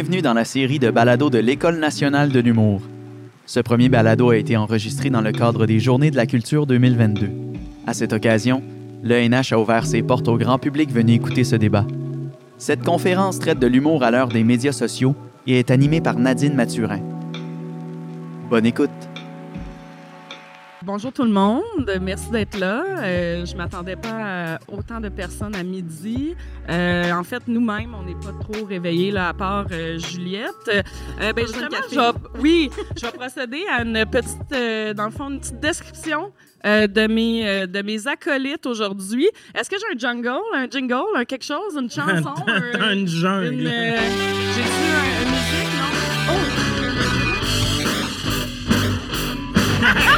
Bienvenue dans la série de balados de l'École nationale de l'humour. Ce premier balado a été enregistré dans le cadre des Journées de la culture 2022. À cette occasion, l'ENH a ouvert ses portes au grand public venu écouter ce débat. Cette conférence traite de l'humour à l'heure des médias sociaux et est animée par Nadine Mathurin. Bonne écoute. Bonjour tout le monde, merci d'être là. Euh, je m'attendais pas à autant de personnes à midi. Euh, en fait, nous-mêmes, on n'est pas trop réveillés là, à part euh, Juliette. Ben, justement, je vais- oui, je vais procéder à une petite, dans le fond, une petite description euh, de mes euh, de mes acolytes aujourd'hui. Est-ce que j'ai un jungle, un jingle, un quelque chose, une chanson, un- une jungle. une, euh, un- une musique, non? Oh!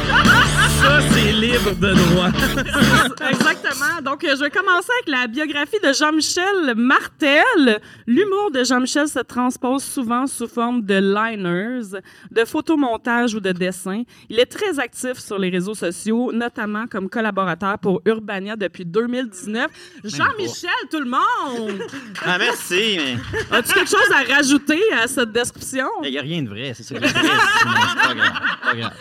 Ça, c'est libre de droit. Exactement. Donc, je vais commencer avec la biographie de Jean-Michel Martel. L'humour de Jean-Michel se transpose souvent sous forme de liners, de photomontage ou de dessins. Il est très actif sur les réseaux sociaux, notamment comme collaborateur pour Urbania depuis 2019. Jean-Michel, tout le monde! Ah, merci, mais As-tu quelque chose à rajouter à cette description? il n'y a rien de vrai, c'est ça c'est pas grave, pas grave.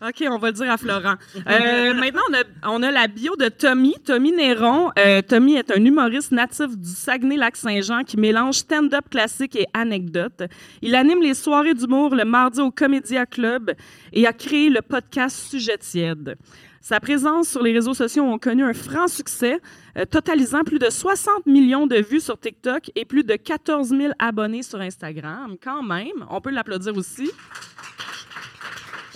OK, on va le dire à Florent. Euh, maintenant, on a, la bio de Tommy, Tommy Néron. Euh, Tommy est un humoriste natif du Saguenay-Lac-Saint-Jean qui mélange stand-up classique et anecdote. Il anime les soirées d'humour le mardi au Comédia Club et a créé le podcast Sujet tiède. Sa présence sur les réseaux sociaux ont connu un franc succès, euh, totalisant plus de 60 millions de vues sur TikTok et plus de 14 000 abonnés sur Instagram. Quand même, on peut l'applaudir aussi.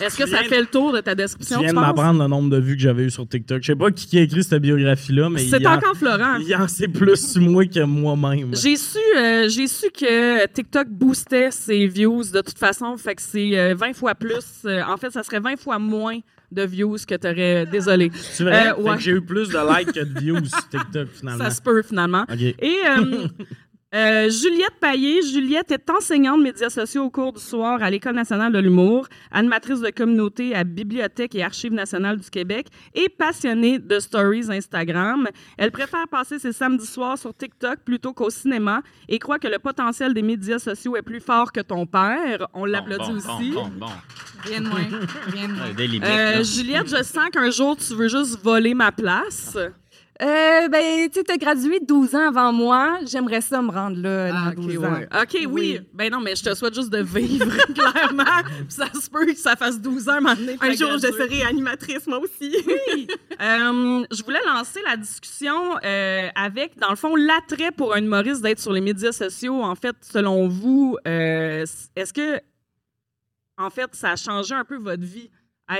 Est-ce que ça viens- fait le tour de ta Tu description? viens tu de penses? m'apprendre le nombre de vues que j'avais eu sur TikTok. Je sais pas qui, a écrit cette biographie-là, mais C'est encore Florent. il en sait plus moi que moi-même. J'ai su, euh, j'ai su que TikTok boostait ses views de toute façon, fait que c'est euh, 20 fois plus. euh, en fait, ça serait 20 fois moins de views que tu aurais. Désolé. C'est vrai? Euh, ouais. que j'ai eu plus de likes que de views sur TikTok, finalement. Ça se peut finalement. OK. Et euh, Juliette Payet. Juliette est enseignante de médias sociaux au cours du soir à l'École nationale de l'humour, animatrice de communauté à Bibliothèque et Archives nationales du Québec et passionnée de stories Instagram. Elle préfère passer ses samedis soirs sur TikTok plutôt qu'au cinéma et croit que le potentiel des médias sociaux est plus fort que ton père. On l'applaudit Bon, aussi. Bon, bon, bon. Rien de moins. De moins. Euh. Juliette, je sens qu'un jour tu veux juste voler ma place. Euh, ben, tu t'as gradué 12 ans avant moi. J'aimerais ça me rendre là Ah, 12 ok, ans. ouais. OK, oui. Oui. Ben non, mais je te souhaite juste de vivre, clairement. Ça se peut que ça fasse 12 ans, maintenant. Un jour, je serai animatrice, moi aussi. Euh, je voulais lancer la discussion euh, avec, dans le fond, l'attrait pour un humoriste d'être sur les médias sociaux. En fait, selon vous, est-ce que, en fait, ça a changé un peu votre vie,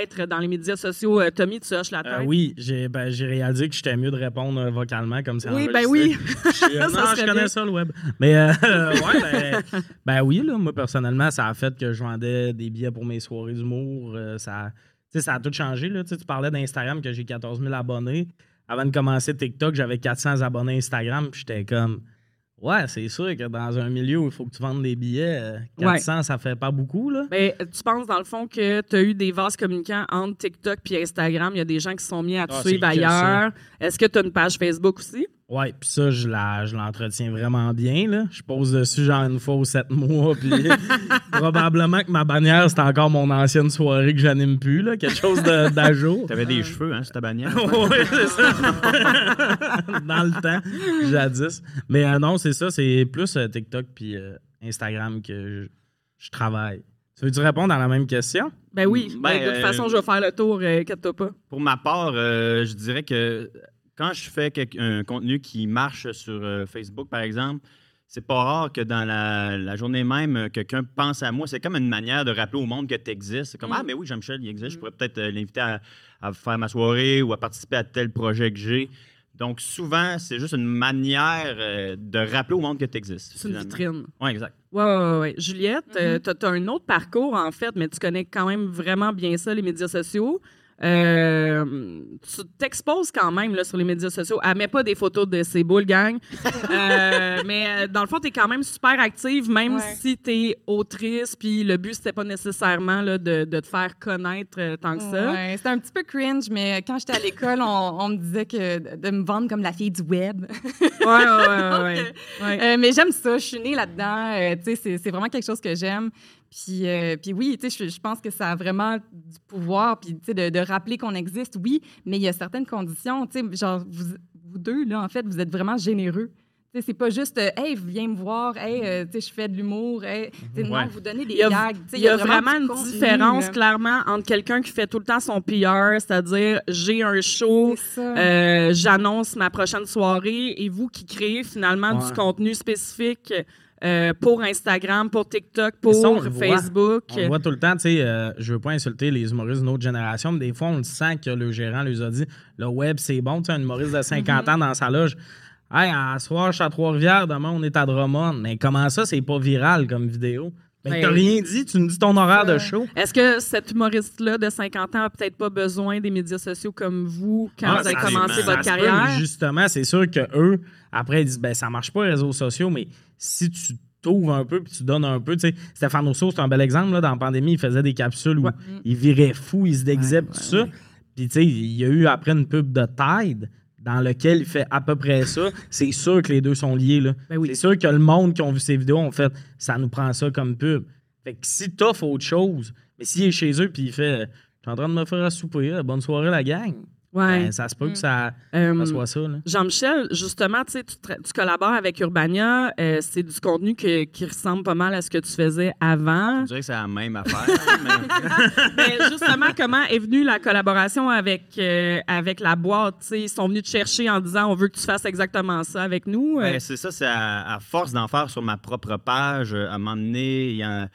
être dans les médias sociaux? Euh, Tommy, tu hoches la tête? Euh, oui, j'ai ben, réalisé que j'étais mieux de répondre euh, vocalement comme ça. Oui, ben oui. Je- non, je connais bien. ça, le web. Mais euh, ouais, ben, ben oui, là, moi, personnellement, ça a fait que je vendais des billets pour mes soirées d'humour. euh, ça, tu sais, ça a tout changé. Là. Tu parlais d'Instagram que j'ai 14 000 abonnés. Avant de commencer TikTok, j'avais 400 abonnés Instagram. J'étais comme, ouais, c'est sûr que dans un milieu où il faut que tu vendes des billets, euh, 400, ça fait pas beaucoup. Là. Mais euh, tu penses, dans le fond, que tu as eu des vases communicants entre TikTok et Instagram? Il y a des gens qui se sont mis à te Ah, suivre ailleurs. Est-ce que tu as une page Facebook aussi? Ouais, puis ça, je la- je l'entretiens vraiment bien. Là. Je pose dessus genre une fois ou sept mois. Puis probablement que ma bannière, c'est encore mon ancienne soirée que j'anime plus. Là, quelque chose de- d'à jour. T'avais des cheveux, hein, sur ta bannière. oui, c'est ça. Dans le temps, jadis. Mais euh, non, c'est ça. C'est plus euh, TikTok puis euh, Instagram que je, je travaille. Tu veux-tu répondre à la même question? Ben oui. Ben, Ben, de toute euh, façon, je vais faire le tour, euh, inquiète-toi pas. Pour ma part, euh, je dirais que quand je fais quelque- un contenu qui marche sur euh, Facebook, par exemple, c'est pas rare que dans la, la journée même, euh, quelqu'un pense à moi. C'est comme une manière de rappeler au monde que tu existes. C'est comme Mm. Ah, mais oui, Jean-Michel, il existe. Je pourrais peut-être euh, l'inviter à, à faire ma soirée ou à participer à tel projet que j'ai. Donc, souvent, c'est juste une manière euh, de rappeler au monde que tu existes. C'est une vitrine. Oui, exact. Ouais, ouais, ouais, ouais. Juliette, tu as, un autre parcours, en fait, mais tu connais quand même vraiment bien ça, les médias sociaux. Euh, tu t'exposes quand même là, sur les médias sociaux. Elle met pas des photos de ses boules, gang. Euh, mais euh, dans le fond, tu es quand même super active, même Ouais. si tu es autrice. Puis le but, c'était pas nécessairement là, de, de te faire connaître euh, tant que ça. Ouais, c'était un petit peu cringe, mais quand j'étais à l'école, on, on me disait que de me vendre comme la fille du web. Ouais, ouais, ouais. ouais, ouais. Mais j'aime ça, je suis née là-dedans. c'est vraiment quelque chose que j'aime. Puis, euh, puis oui, tu sais, je, je pense que ça a vraiment du pouvoir, puis tu sais, de, de rappeler qu'on existe, oui, mais il y a certaines conditions, tu sais, genre, vous, vous deux, là, en fait, vous êtes vraiment généreux. C'est pas juste, euh, hey, viens me voir, hey, euh, tu sais, je fais de l'humour, hey, non, Ouais. vous donnez des Il y a, gags. il y a vraiment, une contenu, différence, là. clairement, entre quelqu'un qui fait tout le temps son PR, c'est-à-dire j'ai un show, euh, j'annonce ma prochaine soirée, et vous qui créez finalement Ouais. du contenu spécifique euh, pour Instagram, pour TikTok, pour ça, on le voit. Facebook. On voit tout le temps, tu sais, euh, je veux pas insulter les humoristes de notre génération, mais des fois, on le sent que le gérant lui a dit le web, c'est bon, tu sais, un humoriste de 50 ans dans sa loge. Hey, à soir, je suis à Trois-Rivières, demain, on est à Drummond. Mais comment ça, c'est pas viral comme vidéo? Ben, t'as rien dit, tu nous dis ton horaire de show. Est-ce que cet humoriste-là de 50 ans a peut-être pas besoin des médias sociaux comme vous quand Ah, vous avez commencé votre peut, carrière? mais justement, c'est sûr que eux, après, ils disent ben ça marche pas les réseaux sociaux, mais si tu t'ouvres un peu puis tu donnes un peu, tu sais, Stéphane Rousseau, c'est un bel exemple là, dans la pandémie, il faisait des capsules où Ouais. il virait fou, il se déguisait Ouais, tout ouais, ça. Puis tu sais, il y a eu après une pub de Tide dans lequel il fait à peu près ça. C'est sûr que les deux sont liés là. Ben oui. C'est sûr que le monde qui ont vu ces vidéos ont fait ça nous prend ça comme pub. Fait que si t'offres autre chose, mais s'il est chez eux puis il fait je suis en train de me faire à souper, bonne soirée la gang. Ouais. Ben, ça se peut que ça, Euh, ça soit ça. Là. Jean-Michel, justement, tu sais, tu, collabores avec Urbania. euh, c'est du contenu que- qui ressemble pas mal à ce que tu faisais avant. Je dirais que c'est la même affaire. mais- Mais justement, comment est venue la collaboration avec, euh, avec la boîte? ils sont venus te chercher en disant on veut que tu fasses exactement ça avec nous. Euh, Ben, c'est ça, c'est à, à force d'en faire sur ma propre page. À un moment donné, il y a-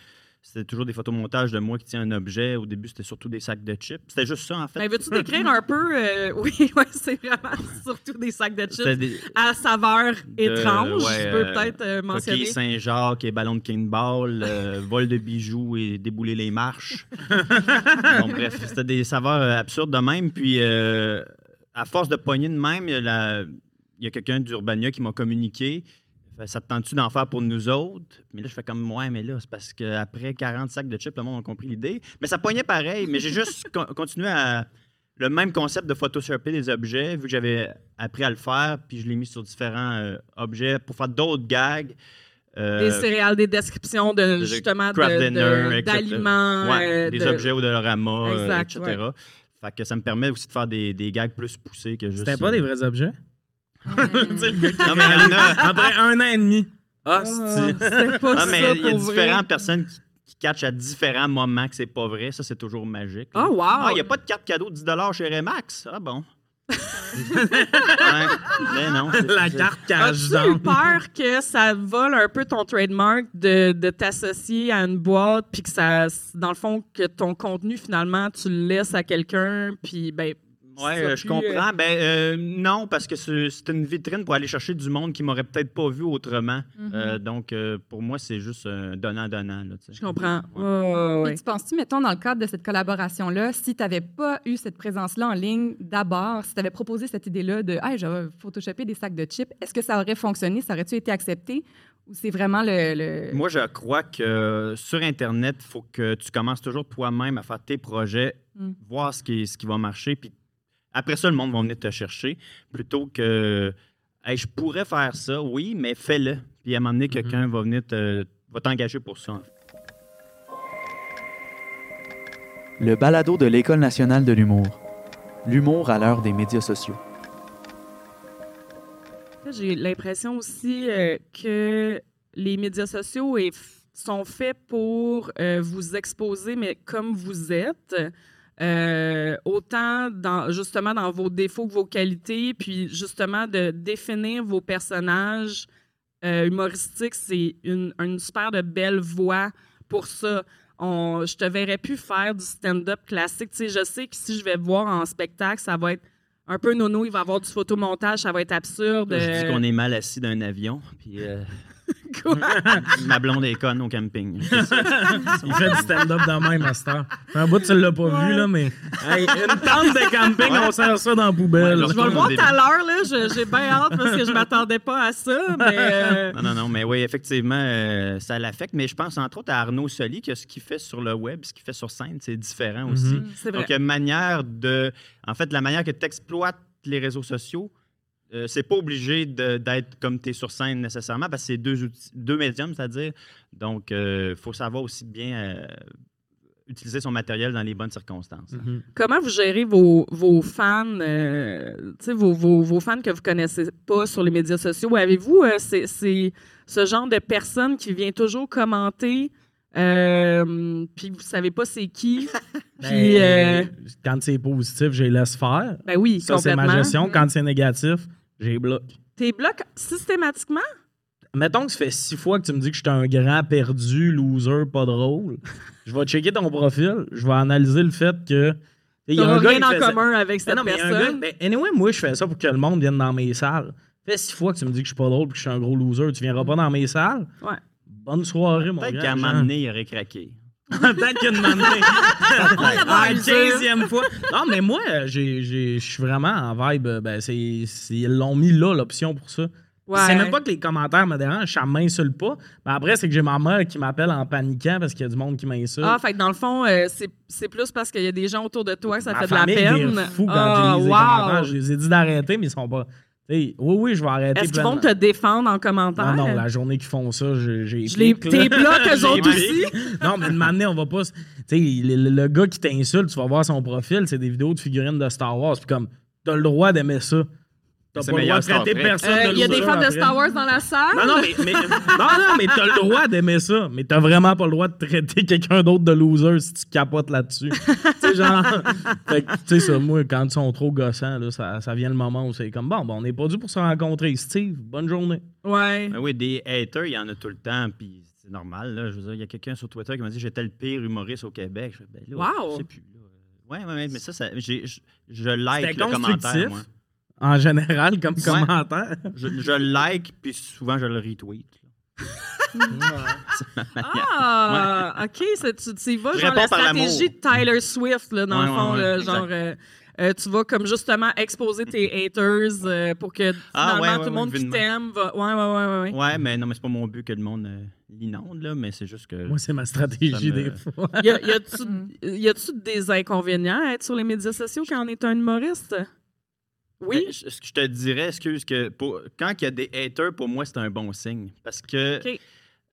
c'était toujours des photomontages de moi qui tient un objet. Au début, c'était surtout des sacs de chips. C'était juste ça, en fait. ben, veux-tu décrire un peu? euh, oui, ouais, c'est vraiment surtout des sacs de chips des à saveur de- étrange. ouais, je peux euh, peut-être euh, mentionner. coquilles Saint-Jacques et ballon de Kinball, euh, vol de bijoux et débouler les marches. Bon, bref, c'était des saveurs absurdes de même. Puis, à force de pogner de même, il y a la- il y a quelqu'un d'Urbania qui m'a communiqué. Ça te tente-tu d'en faire pour nous autres? Mais là, je fais comme, ouais, mais là, c'est parce qu'après 40 sacs de chips, le monde a compris l'idée. Mais ça pognait pareil. Mais j'ai juste con- continué à. Le même concept de photoshopper des objets, vu que j'avais appris à le faire, puis je l'ai mis sur différents euh, objets pour faire d'autres gags. Euh, Des céréales, des descriptions de de justement craft de- dinner, de- etc. d'aliments. Ouais, euh, des de- objets au Dolorama, euh, Exact, etc. Fait que ça me permet aussi de faire des, des gags plus poussés que juste. C'était pas des vrais objets? Non, mais il y en a. Après un an et demi. Ah, Ah, c'est pas Ah, ça mais il y a différentes personnes qui, qui catchent à différents moments que c'est pas vrai. Ça, c'est toujours magique. là. Oh, wow! Ah, il n'y a pas de carte cadeau de 10 chez Remax? Ah bon. Ouais, mais non. la carte cache As-tu eu peur que ça vole un peu ton trademark de, de t'associer à une boîte, puis que ça, dans le fond, que ton contenu, finalement, tu le laisses à quelqu'un, puis ben. Ouais, ça euh, je euh, comprends. Ben euh, non, parce que c'est une vitrine pour aller chercher du monde qui m'aurait peut-être pas vu autrement. Mm-hmm. Euh, donc, euh, pour moi, c'est juste un donnant-donnant. là, tu sais. Je comprends. Ouais. Ouais, ouais. Puis tu penses-tu, mettons, dans le cadre de cette collaboration-là, si tu n'avais pas eu cette présence-là en ligne d'abord, si tu avais proposé cette idée-là de Hey, je vais photoshopper des sacs de chips, est-ce que ça aurait fonctionné? Ça aurait-tu été accepté? Ou c'est vraiment le. le- Moi, je crois que sur Internet, il faut que tu commences toujours toi-même à faire tes projets, Mm. voir ce qui, ce qui va marcher, puis après ça, le monde va venir te chercher, plutôt que Hey, je pourrais faire ça, oui, mais fais-le. Puis à un moment donné, quelqu'un va venir te, va t'engager pour ça. en fait. Le balado de l'École nationale de l'humour. L'humour à l'heure des médias sociaux. J'ai l'impression aussi euh, que les médias sociaux est sont faits pour euh, vous exposer, mais comme vous êtes. Euh, autant dans, justement dans vos défauts que vos qualités, puis justement de définir vos personnages euh, humoristiques, c'est une, une super de belle voie pour ça. On, je te verrais plus faire du stand-up classique. Tu sais, je sais que si je vais voir en spectacle, ça va être un peu nono, il va y avoir du photomontage, ça va être absurde. Je dis euh, qu'on est mal assis d'un avion, puis euh, quoi? Ma blonde est conne au camping. Il fait du stand-up de même heure. Un bout, tu l'as pas vu, là, mais. Hey, une tente de camping, on sert ça dans la poubelle. Ouais, Je vais le voir tout à l'heure, là. J'ai bien hâte parce que je m'attendais pas à ça, mais... euh, Non, non, non, mais oui, effectivement, euh, ça l'affecte. Mais je pense entre autres à Arnaud Soli, que ce qu'il fait sur le web, ce qu'il fait sur scène, c'est différent aussi. Mhm. C'est vrai. Donc, il y a une manière de. En fait, la manière que tu exploites les réseaux sociaux, euh, c'est pas obligé d'être comme tu es sur scène nécessairement, parce que c'est deux, outils- deux médiums, c'est-à-dire. Donc, il faut savoir aussi bien euh, utiliser son matériel dans les bonnes circonstances. Mhm. Comment vous gérez vos, vos fans, euh, tu sais, vos, vos, vos fans que vous connaissez pas sur les médias sociaux? Avez-vous euh, c'est- c'est ce genre de personne qui vient toujours commenter, euh, puis vous savez pas c'est qui? Puis, euh, Ben, Quand c'est positif, je les laisse faire. ben oui, Ça, c'est ma gestion. Quand c'est négatif, j'ai bloque. T'es bloques systématiquement? Mettons que ça fait six fois que tu me dis que je suis un grand perdu, loser, pas drôle. je vais checker ton profil. Je vais analyser le fait que. Il y a un gars rien qui en fait ça. commun avec Ben cette non, personne. gars- ben, anyway, moi, je fais ça pour que le monde vienne dans mes salles. Ça fait six fois que tu me dis que je suis pas drôle et que je suis un gros loser. Tu viendras pas dans mes salles? Ouais. Bonne soirée, mon Peut-être gars. qu'à un moment donné, il aurait craqué. Peut-être qu'une. Ah, usé. 15e fois. Non, mais moi, j'ai- j'ai- je suis vraiment en vibe. euh, Ben, c'est, ils l'ont mis là, l'option pour ça. Ouais. C'est même pas que les commentaires me dérangent, ça m'insulte pas. Mais après, c'est que j'ai ma mère qui m'appelle en paniquant parce qu'il y a du monde qui m'insulte. Ah, fait que dans le fond, euh, c'est c'est plus parce qu'il y a des gens autour de toi que ça Ma fait de la peine. fou quand Ah, je les wow. Je les ai dit d'arrêter, mais ils sont pas. T'sais, oui, oui, je vais arrêter. Est-ce qu'ils vont te défendre en commentaire? Non, non, la journée qu'ils font ça, j'ai. Je les eux autres aussi? Non, mais de m'amener, on va pas. Tu sais, le- le gars qui t'insulte, tu vas voir son profil, c'est des vidéos de figurines de Star Wars. Puis comme, t'as le droit d'aimer ça. T'as C'est pas le droit meilleur de traiter Star Trek. personne Euh, de Il y a des fans de. Star Wars dans la salle? Non, non, mais, mais- non, non, mais t'as le droit d'aimer ça. Mais t'as vraiment pas le droit de traiter quelqu'un d'autre de loser si tu capotes là-dessus. tu sais, genre. Fait que, tu sais, ça, moi, quand ils sont trop gossants, là, ça, ça vient le moment où c'est comme, bon, ben, on n'est pas dû pour se rencontrer. Steve, bonne journée. Ouais. Ben oui, des haters, il y en a tout le temps, puis c'est normal. Là. Je veux dire, il y a quelqu'un sur Twitter qui m'a dit j'étais le pire humoriste au Québec. Je fais, ben là, Wow! je sais plus. Là. Ouais, ouais, mais ça, ça j'ai- je, je like le commentaire, moi. En général, comme Ouais. commentaire. Je, je like, puis souvent, je le retweet. Ah, OK. c'est- Tu, tu y vas, Je genre la stratégie de Tyler Swift, là, dans Ouais, le fond. ouais, là, ouais, genre, euh, euh, tu vas comme justement exposer tes haters euh, pour que Ah, finalement ouais, tout ouais, le monde qui t'aime va. Ouais, ouais, ouais, ouais. ouais. Mais non, mais c'est pas mon but que le monde euh, l'inonde, là, mais c'est juste que. Moi, c'est ma stratégie me- des fois. Y a- a-tu y a-tu des inconvénients à être sur les médias sociaux quand on est un humoriste? Oui. Mais je- Ce que je te dirais, excuse, que pour, quand il y a des haters, pour moi, c'est un bon signe. Parce que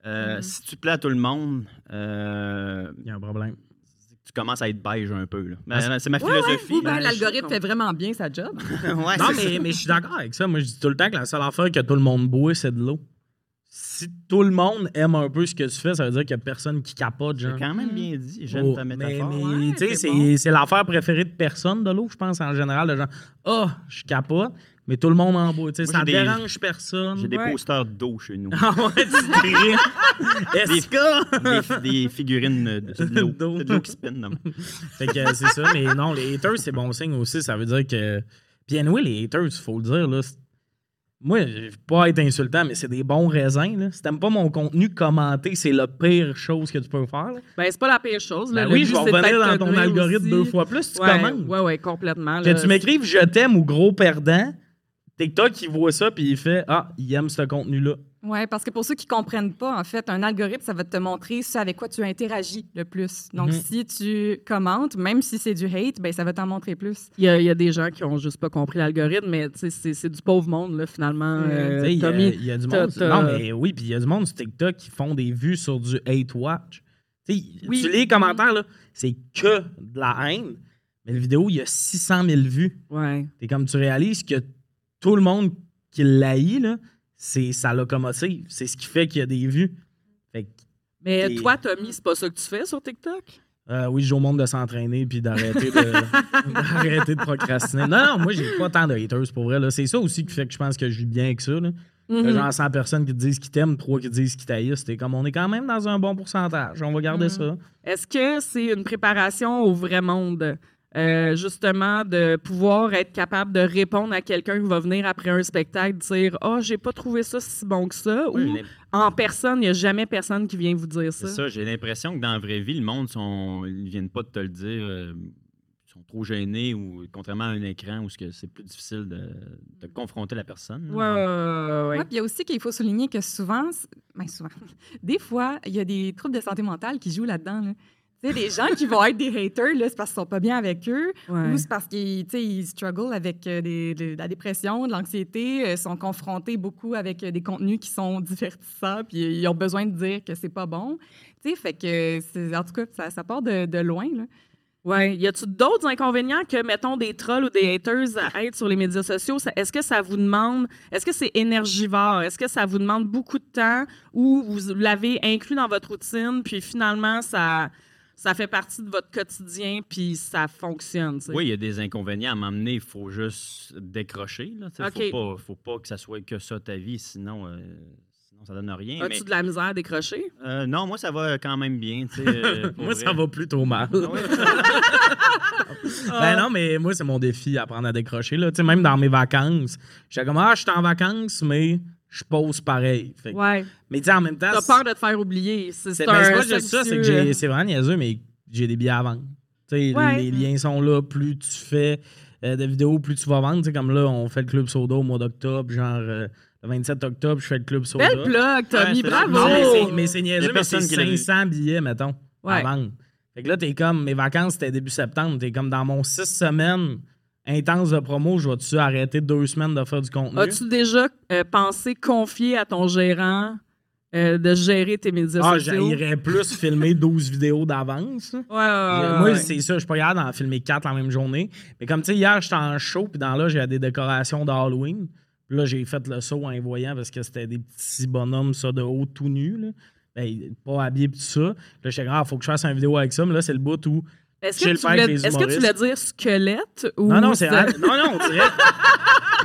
euh, Mhm. si tu plais à tout le monde, euh, Il y a un problème. tu commences à être beige un peu. Ben, c'est ma Ouais, ouais, philosophie. Oui, ben, là. l'algorithme fait vraiment bien sa job. Ouais, Non, mais, ça. mais je suis d'accord avec ça. Moi, je dis tout le temps que la seule affaire que tout le monde boit, c'est de l'eau. Si tout le monde aime un peu ce que tu fais, ça veut dire qu'il n'y a personne qui capote, C'est genre. quand même bien dit. J'aime Oh, ta mais, métaphore. mais, Ouais, tu sais, c'est c'est bon. c'est l'affaire préférée de personne de l'eau, je pense, en général. De genre, ah, je capote, mais tout le monde en boit. Tu sais, Moi, ça j'ai des- dérange personne. J'ai des Ouais. posters d'eau chez nous. Ah ouais, tu dirais. Est-ce que? des, des figurines de, de l'eau. D'eau. de l'eau qui spin. non. Fait que c'est ça, mais non, les haters, c'est bon signe aussi. Ça veut dire que. Puis, anyway, les haters, il faut le dire, là. c'est- Moi, pas être insultant, mais c'est des bons raisins. Là. Si t'aimes pas mon contenu commenté, c'est la pire chose que tu peux faire. là. Ben, c'est pas la pire chose. Là. Ben oui, je vais revenir dans ton algorithme aussi. deux fois plus si tu commentes. ouais, ouais, complètement. Que tu m'écrives je t'aime ou gros perdant, TikTok, il voit ça puis il fait Ah, il aime ce contenu-là. Oui, parce que pour ceux qui ne comprennent pas, en fait, un algorithme, ça va te montrer ce avec quoi tu interagis le plus. Donc, Mhm. si tu commentes, même si c'est du hate, ben, ça va t'en montrer plus. Il y, a, il y a des gens qui ont juste pas compris l'algorithme, mais c'est du pauvre monde, là, finalement. Euh, Tu sais, il y a- Tommy, il y, a du monde. Non, mais oui, puis il y a du monde sur TikTok qui font des vues sur du hate watch. Tu sais, Oui. tu lis les commentaires, là, c'est que de la haine. Mais la vidéo, il y a 600 000 vues. Ouais. C'est comme tu réalises que tout le monde qui l'haït, là, c'est sa locomotive. C'est ce qui fait qu'il y a des vues. Fait que, Mais Et- toi, Tommy, c'est pas ça que tu fais sur TikTok? euh, oui, je dis au monde de s'entraîner puis d'arrêter de, d'arrêter de procrastiner. Non, non, moi, j'ai pas tant de haters pour vrai. là. C'est ça aussi qui fait que je pense que je vis bien avec ça. Là. Mhm. T'as genre 100 personnes qui te disent qu'ils t'aiment, 3 qui te disent qu'ils. T'es comme, on est quand même dans un bon pourcentage. On va garder Mhm. ça. Est-ce que c'est une préparation au vrai monde? Euh, justement, de pouvoir être capable de répondre à quelqu'un qui va venir après un spectacle, dire Ah, oh, j'ai pas trouvé ça si bon que ça. Oui, ou en personne, il n'y a jamais personne qui vient vous dire ça. C'est ça, j'ai l'impression que dans la vraie vie, le monde, sont, ils viennent pas de te le dire. euh, ils sont trop gênés ou contrairement à un écran où ce que c'est plus difficile de, de confronter la personne. Ouais, puis il y a aussi qu'il faut souligner que souvent, ben souvent, des fois, il y a des troubles de santé mentale qui jouent là-dedans. là. Tu sais, des gens qui vont être des haters, là, c'est parce qu'ils sont pas bien avec eux, Ouais. ou c'est parce qu'ils tu sais, ils struggle avec euh, des- de la dépression, de l'anxiété, euh, sont confrontés beaucoup avec euh, des contenus qui sont divertissants, puis euh, ils ont besoin de dire que c'est pas bon. Tu sais, fait que, en tout cas, ça, ça part de, de loin. Là. Ouais. Y a-tu d'autres inconvénients que, mettons, des trolls ou des haters à être sur les médias sociaux? Est-ce que ça vous demande, est-ce que c'est énergivore? Est-ce que ça vous demande beaucoup de temps ou vous l'avez inclus dans votre routine, puis finalement, ça, ça fait partie de votre quotidien, puis ça fonctionne? Oui, il y a des inconvénients à m'emmener. Il faut juste décrocher. Il ne OK. faut, pas, faut pas que ça soit que ça ta vie, sinon, euh, sinon ça donne rien. As-tu Mais, de la misère à décrocher? euh, non, moi, ça va quand même bien. euh, Moi, vrai. ça va plutôt mal. Ah ouais? Ben non, mais moi, c'est mon défi, apprendre à décrocher. Là. Tu sais, Même dans mes vacances, j'étais comme, ah, je suis en vacances, mais je pose pareil. Fait que- Ouais. Mais tu sais, en même temps, T'as peur de te faire oublier. C'est ben, pas juste ça, c'est que c'est vraiment niaiseux, mais j'ai des billets à vendre. Tu sais, Ouais. les, les liens sont là, plus tu fais euh, de vidéos, plus tu vas vendre. Tu sais, comme là, on fait le Club Soda au mois d'octobre, genre euh, le 27 octobre, je fais le Club Soda. Belle plug, Tommy, Ouais, bravo! Mais c'est- niaiseux, mais c'est qui l'a vu. 500 billets, mettons, Ouais. à vendre. Fait que là, t'es comme, mes vacances, c'était début septembre. T'es comme dans mon six semaines intense de promo, je vais-tu arrêter deux semaines de faire du contenu? As-tu déjà euh, pensé confier à ton gérant euh, de gérer tes médias Ah, sociaux? j'irais plus filmer 12 vidéos d'avance. Ouais, ouais, ouais, Moi, c'est ça, je suis pas capable d'en filmer 4 la même journée. Mais comme tu sais, hier, j'étais en show, puis dans là, j'ai des décorations d'Halloween. Puis là, j'ai fait le saut en les voyant parce que c'était des petits bonhommes, ça, de haut, tout nus. Là. Ben, pas habillés, pis tout ça. Là, j'étais comme, ah, faut que je fasse une vidéo avec ça. Mais là, c'est le bout où. Est-ce que, tu voulais, que tu dire squelette ou Non, non, c'est. Non, non, on dirait.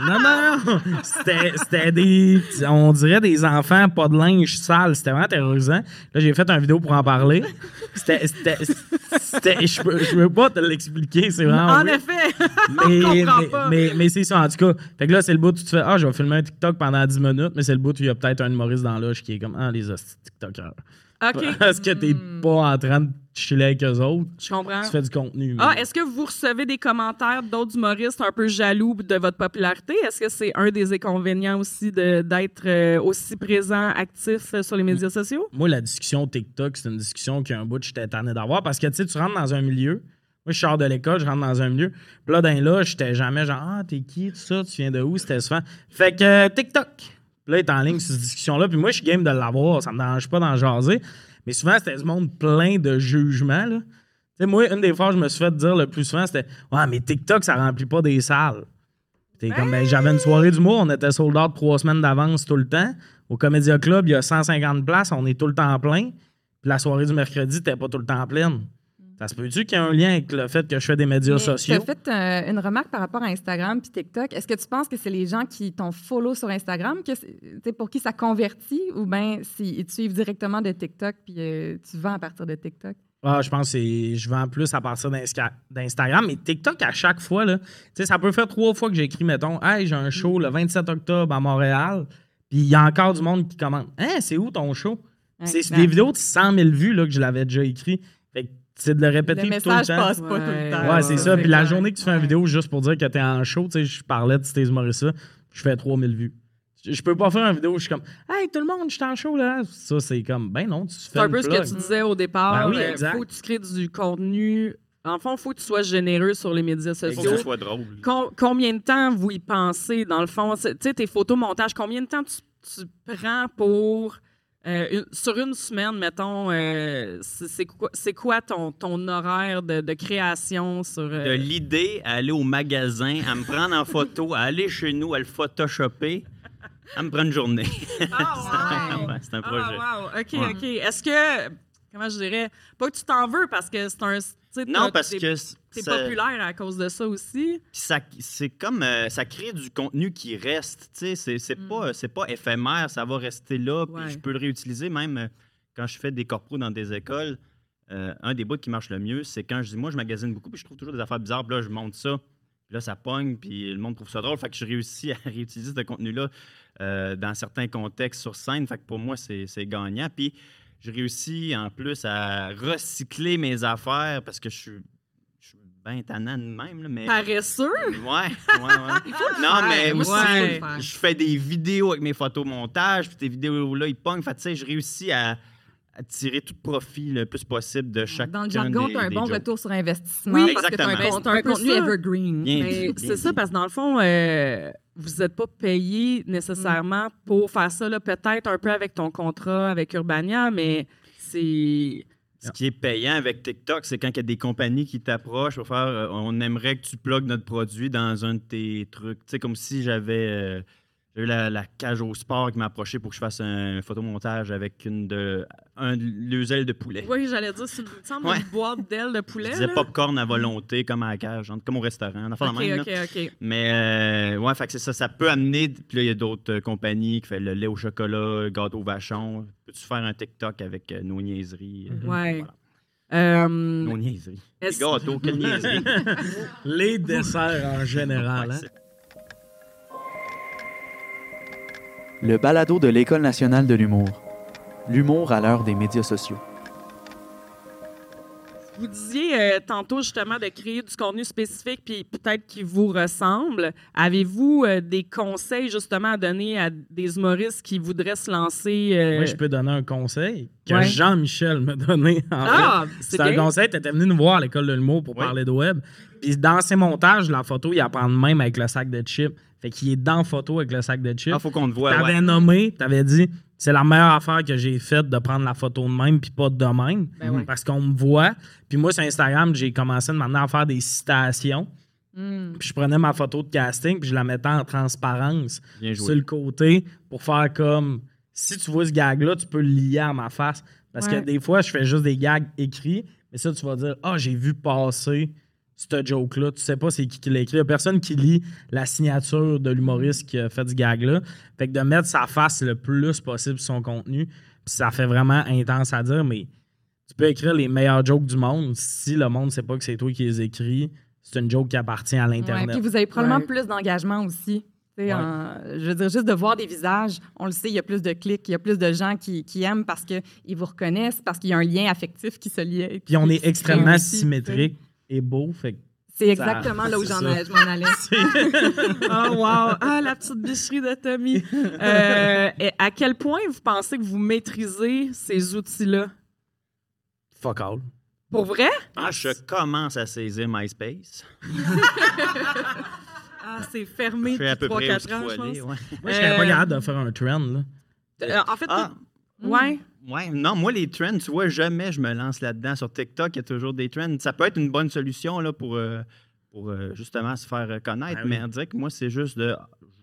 Non, non, non. C'était, des. On dirait des enfants, pas de linge sale. C'était vraiment terrorisant. Là, j'ai fait une vidéo pour en parler. C'était. je, peux, je peux pas te l'expliquer. C'est vraiment. En effet. Mais, mais, mais, mais c'est ça, en tout cas. Fait que là, c'est le bout où tu te fais Ah, je vais filmer un TikTok pendant 10 minutes, mais c'est le bout où il y a peut-être un humoriste dans l'âge qui est comme Ah, les hosties TikTokers. OK, Parce que t'es Hmm. pas en train de chiller avec eux autres, je comprends. tu fais du contenu. Ah, est-ce que vous recevez des commentaires d'autres humoristes un peu jaloux de votre popularité? Est-ce que c'est un des inconvénients aussi d'être euh, aussi présent, actif euh, sur les médias sociaux? moi, la discussion TikTok, c'est une discussion qu'un bout, j'étais tanné d'avoir parce que tu sais, tu rentres dans un milieu. Moi, je sors de l'école, je rentre dans un milieu. Puis là, dans là, j'étais jamais genre, ah, t'es qui, ça, tu viens de où, c'était souvent. Fait que euh, TikTok. Là, il est en ligne sur cette discussion-là. Puis moi, je suis game de l'avoir, ça me dérange pas d'en jaser. Mais souvent, c'était du monde plein de jugements, moi, une des fois, je me suis fait dire le plus souvent, c'était, ouais, mais TikTok, ça remplit pas des salles. T'es comme, ben, j'avais une soirée du mois, on était sold trois semaines d'avance tout le temps. Au Comédia Club, il y a 150 places, on est tout le temps plein. Puis la soirée du mercredi, t'es pas tout le temps pleine. Ça se peut-tu qu'il y ait un lien avec le fait que je fais des médias Tu sociaux? as fait euh, une remarque par rapport à Instagram puis TikTok. Est-ce que tu penses que c'est les gens qui t'ont follow sur Instagram que tu pour qui ça convertit ou bien s'ils te suivent directement de TikTok puis euh, tu vends à partir de TikTok? Ah, je pense que je vends plus à partir d'Insta- d'Instagram. Mais TikTok, à chaque fois, là, tu ça peut faire trois fois que j'écris, mettons, Hey, j'ai un show le 27 octobre à Montréal. Puis il y a encore du monde qui commente Hein, c'est où ton show? C'est des vidéos de 100 000 vues là, que je l'avais déjà écrit. C'est de le répéter Le tout le message temps. passe pas tout Ouais. le temps. Ouais, c'est ça. Puis la journée que tu fais une vidéo juste pour dire que t'es en show, tu sais, je parlais de ces humoristes-là, je fais 3000 vues. Je peux pas faire une vidéo où je suis comme Hey, tout le monde, je suis en show là. Ça, c'est comme Ben non, tu fais C'est un peu ce que tu disais au départ. Ben oui, euh, exact. faut que tu crées du contenu. En fond, il faut que tu sois généreux sur les médias Faut que sociaux. ça soit drôle. Com- combien de temps vous y pensez, dans le fond? Tu sais, tes photomontages, combien de temps tu, tu prends pour... euh, une- sur une semaine, mettons, euh, c'est quoi, quoi ton, ton horaire de, de création sur... euh, De l'idée à aller au magasin, à me prendre en photo, à aller chez nous, à le photoshopper, à me prendre une journée. Ah, wow! Ouais, c'est un Ah, projet. wow! OK, Ouais. OK. Est-ce que... Comment je dirais? Pas que tu t'en veux parce que c'est un... Non, parce que Ça- populaire à cause de ça aussi. Ça, c'est comme euh, ça crée du contenu qui reste. Tu sais, c'est, c'est Mm. pas c'est pas éphémère, ça va rester là. Puis Ouais. je peux le réutiliser même euh, quand je fais des corpos dans des écoles. euh, un des bouts qui marche le mieux, c'est quand je dis, moi, je magasine beaucoup, puis je trouve toujours des affaires bizarres, puis là, je monte ça, puis là, ça pogne, puis le monde trouve ça drôle. Fait que je réussis à réutiliser ce contenu-là euh, dans certains contextes sur scène. Fait que pour moi, c'est c'est gagnant. Puis je réussis en plus à recycler mes affaires parce que je suis, bien tannant de même, là, mais... Paresseux? Ouais, ouais, ouais. non, mais aussi, Ouais. je fais des vidéos avec mes photos montage, puis ces vidéos-là, ils pognent. Fait tu sais, je réussis à, à tirer tout profit le plus possible de chaque Dans le jargon, tu as un bon jokes. retour sur investissement Oui, parce que tu as un, exactement. un un peu contenu evergreen. C'est ça, dit. parce que dans le fond, euh, vous n'êtes pas payé nécessairement pour faire ça, là, peut-être un peu avec ton contrat avec Urbania, mais c'est. Ce qui est payant avec TikTok, c'est quand il y a des compagnies qui t'approchent pour faire euh, on aimerait que tu plugues notre produit dans un de tes trucs. Tu sais, comme si j'avais euh, j'ai eu la, la cage au sport qui m'a approché pour que je fasse un photomontage avec une de un, deux ailes de poulet. Oui, j'allais dire, c'est semble Ouais. une boîte d'ailes de Je poulet. disais là. popcorn à volonté, comme à la cage, comme au restaurant. une affaire de OK, même, là. OK, OK. Mais euh, ouais, fait que c'est ça, ça peut amener. Puis là, il y a d'autres euh, compagnies qui font le lait au chocolat, le gâteau au vachon. Peux-tu faire un TikTok avec euh, nos niaiseries? euh, Ouais. voilà. Euh, Nos niaiseries. Les gâteaux, quelle niaiserie. Les desserts en général. Ouais, hein. Le balado de l'École nationale de l'humour. L'humour à l'heure des médias sociaux. Vous disiez euh, tantôt justement de créer du contenu spécifique puis peut-être qui vous ressemble. Avez-vous euh, des conseils justement à donner à des humoristes qui voudraient se lancer? euh, Moi, je peux donner un conseil que Ouais. Jean-Michel m'a donné. En fait. Ah, c'est un conseil. Tu étais venu nous voir à l'école de l'humour pour Oui. parler de web. Puis dans ses montages, la photo, il apprend de même avec le sac de chips. Fait qu'il est dans la photo avec le sac de chips. Ah, faut qu'on te voit. T'avais ouais. nommé, t'avais dit, c'est la meilleure affaire que j'ai faite de prendre la photo de même puis pas de même. Ben ouais. Parce qu'on me voit. Puis moi, sur Instagram, j'ai commencé de maintenant à faire des citations. Mm. Puis je prenais ma photo de casting puis je la mettais en transparence sur le côté pour faire comme si tu vois ce gag-là, tu peux le lier à ma face. Parce Ouais. que des fois, je fais juste des gags écrits, mais ça, tu vas dire Ah, j'ai vu passer ce joke-là. Tu sais pas c'est qui qui l'a écrit. Il y a personne qui lit la signature de l'humoriste qui a fait ce gag-là. Fait que de mettre sa face le plus possible sur son contenu, puis ça fait vraiment intense à dire, mais tu peux écrire les meilleurs jokes du monde. Si le monde sait pas que c'est toi qui les écris, c'est une joke qui appartient à Ouais, l'Internet. puis vous avez probablement Ouais. plus d'engagement aussi. Ouais. en- je veux dire, juste de voir des visages, on le sait, il y a plus de clics, il y a plus de gens qui, qui aiment parce qu'ils vous reconnaissent, parce qu'il y a un lien affectif qui se lie. Puis on est extrêmement symétrique et beau. Fait que C'est exactement là où j'en ai- je m'en allais. Oh, wow! Ah, la petite bicherie de Tommy. Euh, et à quel point vous pensez que vous maîtrisez ces outils-là? fuck all. Pour vrai? Ah, je commence à saisir MySpace. Ah, c'est fermé depuis près où 3-4 il ans, je pense. Ouais. Moi, je serais Euh, pas capable de faire un trend. Là. Euh, en fait, Ah, ouais. ouais. Non, moi, les trends, tu vois, jamais je me lance là-dedans. Sur TikTok, il y a toujours des trends. Ça peut être une bonne solution là, pour, euh, pour euh, justement se faire connaître. Ben oui. Mais on dirait que moi, c'est juste de.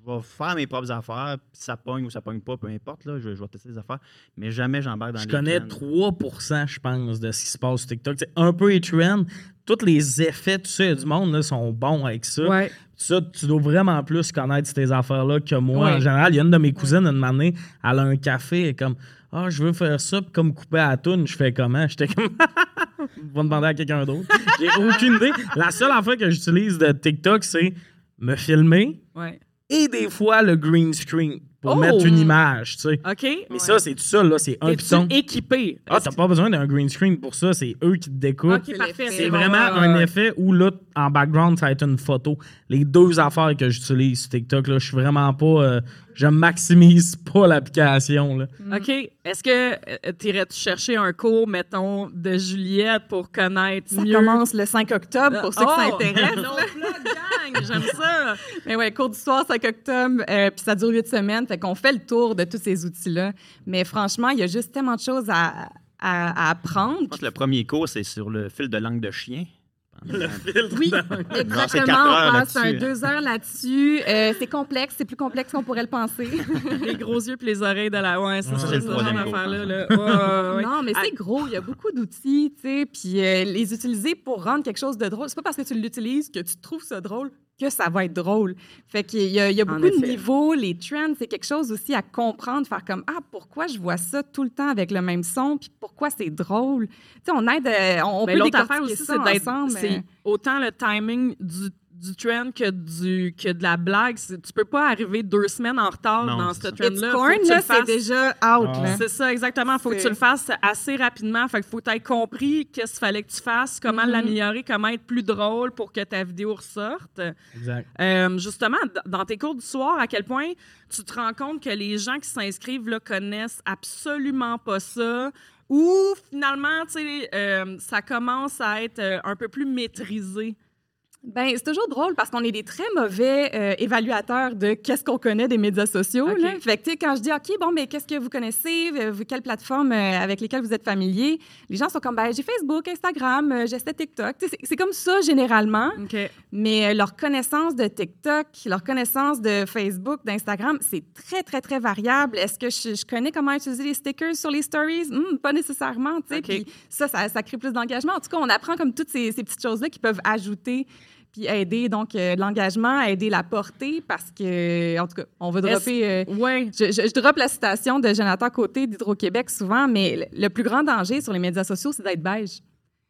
Je vais faire mes propres affaires, puis ça pogne ou ça pogne pas, peu importe. Là, je, je vais tester des affaires. Mais jamais j'embarque dans Je les connais trends. 3% je pense, de ce qui se passe sur TikTok. C'est un peu les trends. Tous les effets, tout ça, du monde là, sont bons avec ça. Ouais. Ça, tu dois vraiment plus connaître ces affaires-là que moi. Ouais. En général, il y a une de mes cousines, une année, elle a un café, elle est comme Ah, je veux faire ça, puis comme couper à la toune, je fais comment? J'étais comme Va demander à quelqu'un d'autre. J'ai aucune idée. La seule affaire que j'utilise de TikTok, c'est me filmer Ouais. Et des fois le green screen pour Oh! mettre une image, tu sais. OK. Mais ça, c'est tout ça, là, c'est un piton. équipé? Ah, t'as pas besoin d'un green screen pour ça, c'est eux qui te découpent. OK, parfait. C'est vraiment un effet où là, en background, ça va être une photo. Les deux affaires que j'utilise sur TikTok, là, je suis vraiment pas. euh, je maximise pas l'application. là. OK. Est-ce que tu irais chercher un cours, mettons, de Juliette pour connaître Ça mieux? commence le 5 octobre pour ceux que ça Oh! intéresse. J'aime ça! Mais ouais, cours du soir, 5 octobre, euh, puis ça dure 8 semaines. Fait qu'on fait le tour de tous ces outils-là. Mais franchement, il y a juste tellement de choses à, à- à apprendre. Je pense que le premier cours, c'est sur le fil de langue de chien. Oui, c'est exactement. On passe un deux heures là-dessus. Euh, c'est complexe, c'est plus complexe qu'on pourrait le penser. les gros yeux puis les oreilles de la... Ouais, c'est Ouais, ça, c'est le là. Ouais. Non, mais c'est gros. Il y a beaucoup d'outils, tu sais. Puis euh, les utiliser pour rendre quelque chose de drôle. C'est pas parce que tu l'utilises que tu trouves ça drôle que ça va être drôle. Fait qu'il y a, il y a beaucoup de niveaux. Les trends, c'est quelque chose aussi à comprendre, faire comme ah pourquoi je vois ça tout le temps avec le même son, puis pourquoi c'est drôle? Tu sais, on aide, euh, on, on Mais peut l'autre affaire aussi, c'est d'être. ensemble. C'est autant le timing du, du trend que, du, que de la blague. Tu peux pas arriver deux semaines en retard Non, dans ce trend-là. Corn, là, c'est déjà out. Là. C'est ça, exactement. faut que tu le fasses assez rapidement. Fait faut que tu aies compris qu'est-ce qu'il fallait que tu fasses, comment Mhm. l'améliorer, comment être plus drôle pour que ta vidéo ressorte. Exact. Euh, justement, dans tes cours du soir, à quel point tu te rends compte que les gens qui s'inscrivent là, connaissent absolument pas ça? Ou finalement, tu sais, euh, ça commence à être euh, un peu plus maîtrisé? Ben, c'est toujours drôle parce qu'on est des très mauvais euh, évaluateurs de qu'est-ce qu'on connaît des médias sociaux. OK. Là. Fait que, tu sais, quand je dis, OK, bon, mais qu'est-ce que vous connaissez, euh, vous- quelles plateformes euh, avec lesquelles vous êtes familier, les gens sont comme, ben, j'ai Facebook, Instagram, euh, j'essaie TikTok. C'est comme ça généralement, mais leur connaissance de TikTok, leur connaissance de Facebook, d'Instagram, c'est très, très, très variable. Est-ce que je, je connais comment utiliser les stickers sur les stories? Hmm, pas nécessairement. tu sais. OK. Puis ça, ça, ça crée plus d'engagement. En tout cas, on apprend comme toutes ces, ces petites choses-là qui peuvent ajouter puis aider donc euh, l'engagement, aider la portée parce que, en tout cas, on va Est-ce- dropper. euh, Ouais. je, je, je drop la citation de Jonathan Côté d'Hydro-Québec souvent, mais le, le plus grand danger sur les médias sociaux, c'est d'être beige.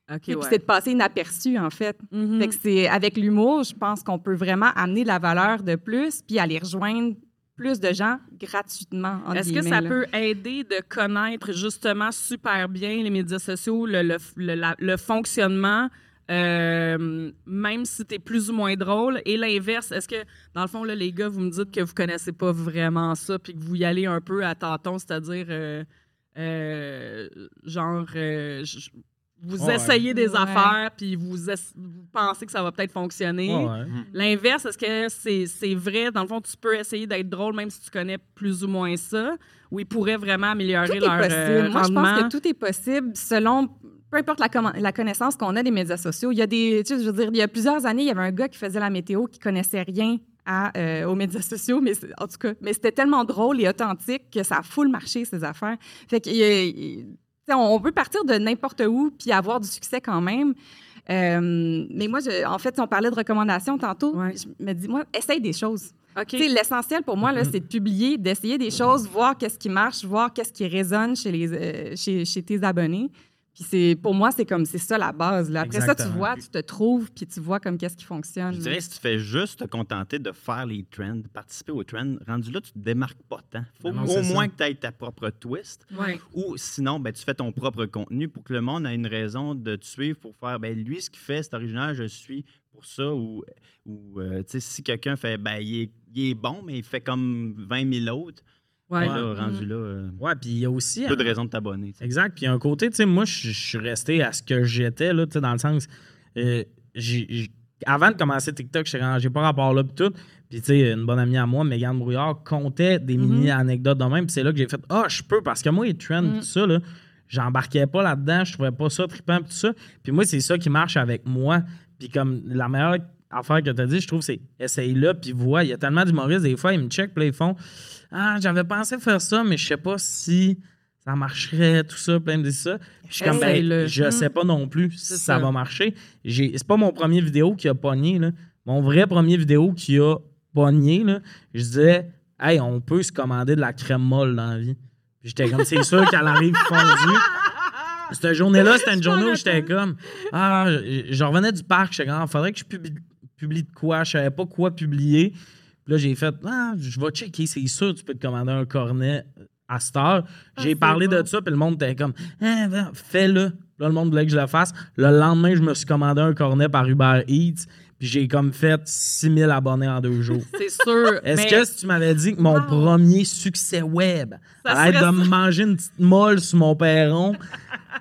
OK, Puis ouais. c'est de passer inaperçu, en fait. Fait que c'est avec l'humour, je pense qu'on peut vraiment amener de la valeur de plus, puis aller rejoindre plus de gens gratuitement. Est-ce que ça là. peut aider de connaître justement super bien les médias sociaux, le, le, le- la- le fonctionnement, euh, même si tu es plus ou moins drôle? Et l'inverse, est-ce que, dans le fond, là, les gars, vous me dites que vous connaissez pas vraiment ça, puis que vous y allez un peu à tâtons, c'est-à-dire, euh, euh, genre, euh, je- vous Ouais. essayez des Ouais. affaires, puis vous, pensez que ça va peut-être fonctionner. Ouais, ouais. L'inverse, est-ce que c'est c'est vrai? Dans le fond, tu peux essayer d'être drôle même si tu connais plus ou moins ça, ou ils pourraient vraiment améliorer Tout est leur possible. euh, Moi, je pense que tout est possible selon peu importe la, connaissance qu'on a des médias sociaux. Il y a des, tu sais, je veux dire, il y a plusieurs années, il y avait un gars qui faisait la météo qui connaissait rien à, euh, aux médias sociaux, mais en tout cas, mais c'était tellement drôle et authentique que ça a full marché ces affaires. Fait que, y on peut partir de n'importe où puis avoir du succès quand même. Euh, mais moi, je- en fait, on parlait de recommandations tantôt. Ouais. Je me dis, moi, essaye des choses. L'essentiel pour moi, là, c'est de publier, d'essayer des choses, voir qu'est-ce qui marche, voir qu'est-ce qui résonne chez, les, euh, chez, chez tes abonnés. Puis c'est, pour moi, c'est comme c'est ça la base. Là. Après ça, tu vois, tu te trouves, puis tu vois comme qu'est-ce qui fonctionne. Je dirais, si tu fais juste te contenter de faire les trends, participer aux trends, rendu là, tu te démarques pas tant. faut non, au moins ça. que tu aies ta propre twist. Ouais. Ou sinon, ben, tu fais ton propre contenu pour que le monde ait une raison de te suivre pour faire, ben, lui, ce qu'il fait, c'est original, je suis pour ça. Ou, ou euh, tu sais, si quelqu'un fait, ben, il est, il est bon, mais il fait comme 20 000 autres, Ouais. là, rendu là, euh, Ouais, puis il y a aussi. peu de raison de t'abonner. Exact. Puis il y a un côté, tu sais, moi, je je suis resté à ce que j'étais, là, tu sais, dans le sens. euh, j'ai- avant de commencer TikTok, rendu- j'ai pas rapport là, puis tout. Puis, tu sais, une bonne amie à moi, Mégane Brouillard, comptait des mini-anecdotes de même. Puis c'est là que j'ai fait Ah, je peux, parce que moi, les trends, Mm. tout ça, là, j'embarquais pas là-dedans, je trouvais pas ça trippant, tout ça. Puis moi, c'est ça qui marche avec moi. Puis comme la meilleure affaire que tu as dit, je trouve, c'est essaye-le, puis vois. Il y a tellement d'humoristes, des fois, ils me checkent, puis ils font Ah, j'avais pensé faire ça, mais je sais pas si ça marcherait, tout ça, plein de ça. Puis je suis comme, ben, je sais pas non plus si ça, ça. va marcher. C'est pas mon premier vidéo qui a pogné, là. Mon vrai premier vidéo qui a pogné, là, je disais, hey, on peut se commander de la crème molle dans la vie. Puis j'étais comme, c'est sûr qu'elle arrive fondue. Cette journée-là, c'était une journée où j'étais comme, ah, je, je revenais du parc, j'étais comme, il faudrait que je publie, publie de quoi, je savais pas quoi publier. Puis là, j'ai fait, ah, je vais checker, c'est sûr, tu peux te commander un cornet à cette heure. J'ai c'est parlé de ça, puis le monde était comme, ah, fais-le. Là, le monde voulait que je le fasse. Le lendemain, je me suis commandé un cornet par Uber Eats, puis j'ai comme fait 6000 abonnés en deux jours. C'est sûr. Est-ce mais que si tu m'avais dit que mon Wow. premier succès web Ça allait être de me manger une petite molle sur mon perron,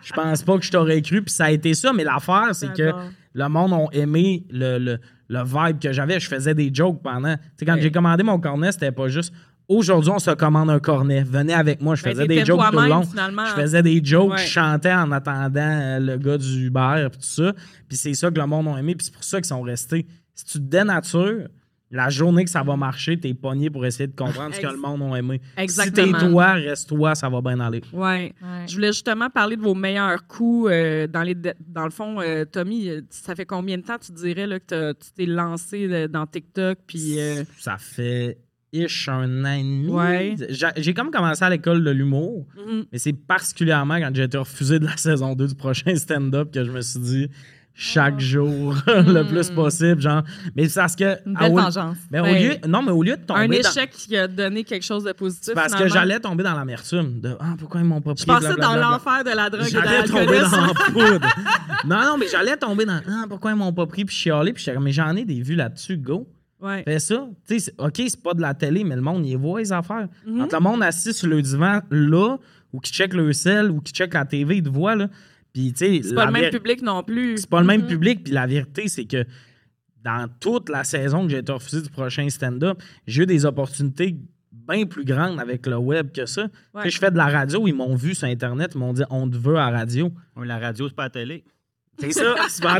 je pense pas que je t'aurais cru. Puis ça a été ça. Mais l'affaire, c'est que le monde a aimé le, le, le vibe que j'avais. Je faisais des jokes pendant. Tu sais, quand j'ai commandé mon cornet, c'était pas juste aujourd'hui, on se commande un cornet. Venez avec moi. Je Ben, faisais des jokes tout le long. finalement. Je faisais des jokes, Ouais. je chantais en attendant euh, le gars du Uber, puis tout ça. Puis c'est ça que le monde a aimé, puis c'est pour ça qu'ils sont restés. Si tu te dénatures, La journée que ça va marcher, t'es pogné pour essayer de comprendre ce que le monde a aimé. Exactement. Si t'es toi, reste toi, ça va bien aller. Ouais. Ouais. Je voulais justement parler de vos meilleurs coups. euh, dans, les dans le fond, euh, Tommy, euh, ça fait combien de temps tu dirais là, que t'as- tu t'es lancé dans TikTok? Puis, euh, Ça fait ish un an et demi. Ouais. J'ai comme commencé à l'école de l'humour, mhm. mais c'est particulièrement quand j'ai été refusé de la saison 2 du prochain stand-up que je me suis dit chaque jour le plus possible. Genre. Mais c'est parce que. Une belle au- vengeance. mais au lieu, non, mais au lieu de tomber. un dans- échec qui a donné quelque chose de positif. parce que j'allais tomber dans l'amertume de Ah, pourquoi ils m'ont pas pris Je pensais dans l'enfer de la drogue J'allais tomber dans la poudre. non, non, mais j'allais tomber dans Ah, pourquoi ils m'ont pas pris puis chialer. Puis mais j'en ai des vues là-dessus, go. Ouais. Fais ça. Tu sais, c'est- OK, c'est pas de la télé, mais le monde, il voit les affaires. Mhm. Quand le monde assis sur le divan là, ou qui check le sel, ou qui check la TV, il te voit, là. Puis, tu sais, C'est pas le même public non plus. c'est pas le même Mhm. public. Puis la vérité, c'est que dans toute la saison que j'ai été refusé du prochain stand-up, j'ai eu des opportunités bien plus grandes avec le web que ça. Ouais. sais, Je fais de la radio, ils m'ont vu sur Internet, ils m'ont dit on te veut à radio. Ouais, La radio, c'est pas la télé. C'est ça, c'est pas.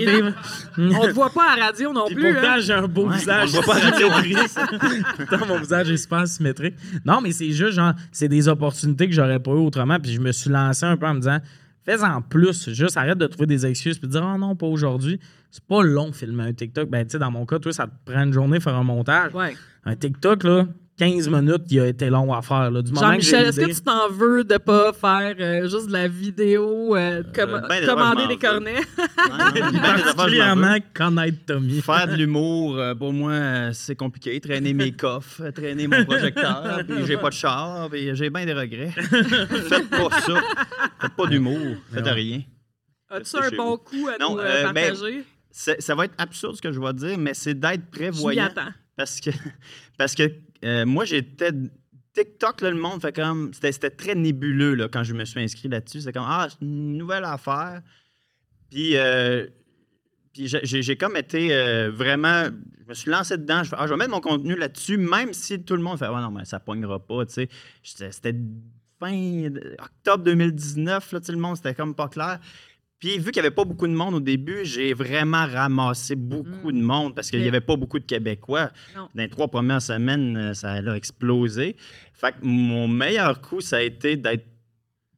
On te voit pas à la radio non Puis plus. pourtant, hein. j'ai un beau Ouais, visage. on voit pas à radio. Pourtant, mon visage est super symétrique. Non, mais c'est juste, genre, c'est des opportunités que j'aurais pas eu autrement. Puis je me suis lancé un peu en me disant, fais-en plus. Juste arrête de trouver des excuses. Puis de dire, oh non, pas aujourd'hui. C'est pas long filmer un TikTok. Ben, tu sais, dans mon cas, toi, ça te prend une journée faire un montage. Ouais. Un TikTok, là, 15 minutes, il a été long à faire. Là. Du moment Jean-Michel, est-ce que tu t'en veux de pas faire euh, juste de la vidéo, euh, com- ben, commander des cornets? Ouais, non, ben, particulièrement connaître Tommy. Faire de l'humour, euh, pour moi, euh, c'est compliqué. Traîner mes coffres, euh, traîner mon projecteur, puis j'ai pas de char, puis j'ai bien des regrets. Faites pas ça. Faites pas d'humour. Faites Non. rien. As-tu un bon vous. coup à Non, nous euh, euh, ben, partager? C'est- Ça va être absurde ce que je vais dire, mais c'est d'être prévoyant. attends. Parce que, parce que euh, moi, j'étais. TikTok, là, le monde fait comme. C'était c'était très nébuleux là, quand je me suis inscrit là-dessus. C'est comme Ah, c'est une nouvelle affaire. Puis, euh, puis j'ai- comme été euh, vraiment. Je me suis lancé dedans. Je fais, ah, je vais mettre mon contenu là-dessus, même si tout le monde fait Ah, non, mais ça pognera pas. tu sais. C'était fin octobre 2019, là, sais, le monde, c'était comme pas clair. Puis, vu qu'il n'y avait pas beaucoup de monde au début, j'ai vraiment ramassé beaucoup de monde parce qu'il n'y avait pas beaucoup de Québécois. Non. Dans les trois premières semaines, euh, ça a explosé. Fait que mon meilleur coup, ça a été d'être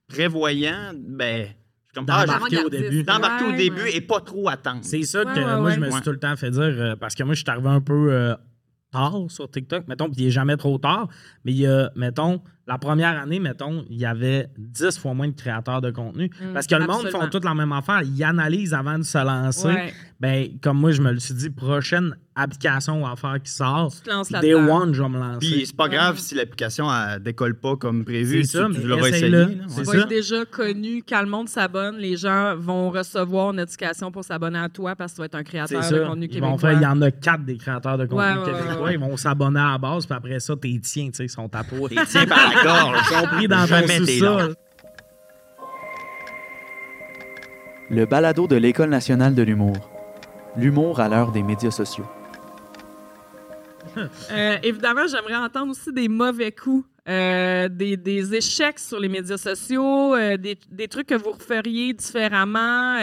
prévoyant. Ben, je suis comme, ah, j'ai- D'embarquer au début. d'embarquer au Ouais, début ouais. et pas trop attendre. C'est ça que Ouais, ouais, moi, je me suis Ouais. tout le temps fait dire, euh, parce que moi, je suis arrivé un peu euh, tard sur TikTok, mettons, puis il est jamais trop tard, mais il y a, mettons, la première année, mettons, il y avait 10 fois moins de créateurs de contenu. Mm, parce que le monde font toute la même affaire. Ils analysent avant de se lancer. Ouais. Ben, comme moi, je me le suis dit, prochaine application ou affaire qui sort, Tu te lances Day. One, je vais me lancer. Puis c'est pas Ouais. grave si l'application elle décolle pas comme prévu. C'est ça, tu, mais tu l'auras essayé. là. Ça. vas être déjà connu. Quand le monde s'abonne, les gens vont recevoir une notification pour s'abonner à toi parce que tu vas être un créateur de ça. contenu Ils québécois. vont faire, il y en a quatre des créateurs de contenu Ouais, ouais, québécois. ouais. Ils vont s'abonner à la base, puis après ça, t'es tiens, tu sais, ils sont à peau. T'es tiens par la gorge. Ils sont pris dans ton Jamais t'es là. sous-sol. Le balado de l'École nationale de l'humour. L'humour à l'heure des médias sociaux. Euh, évidemment, j'aimerais entendre aussi des mauvais coups, euh, des, des échecs sur les médias sociaux, euh, des, des trucs que vous referiez différemment,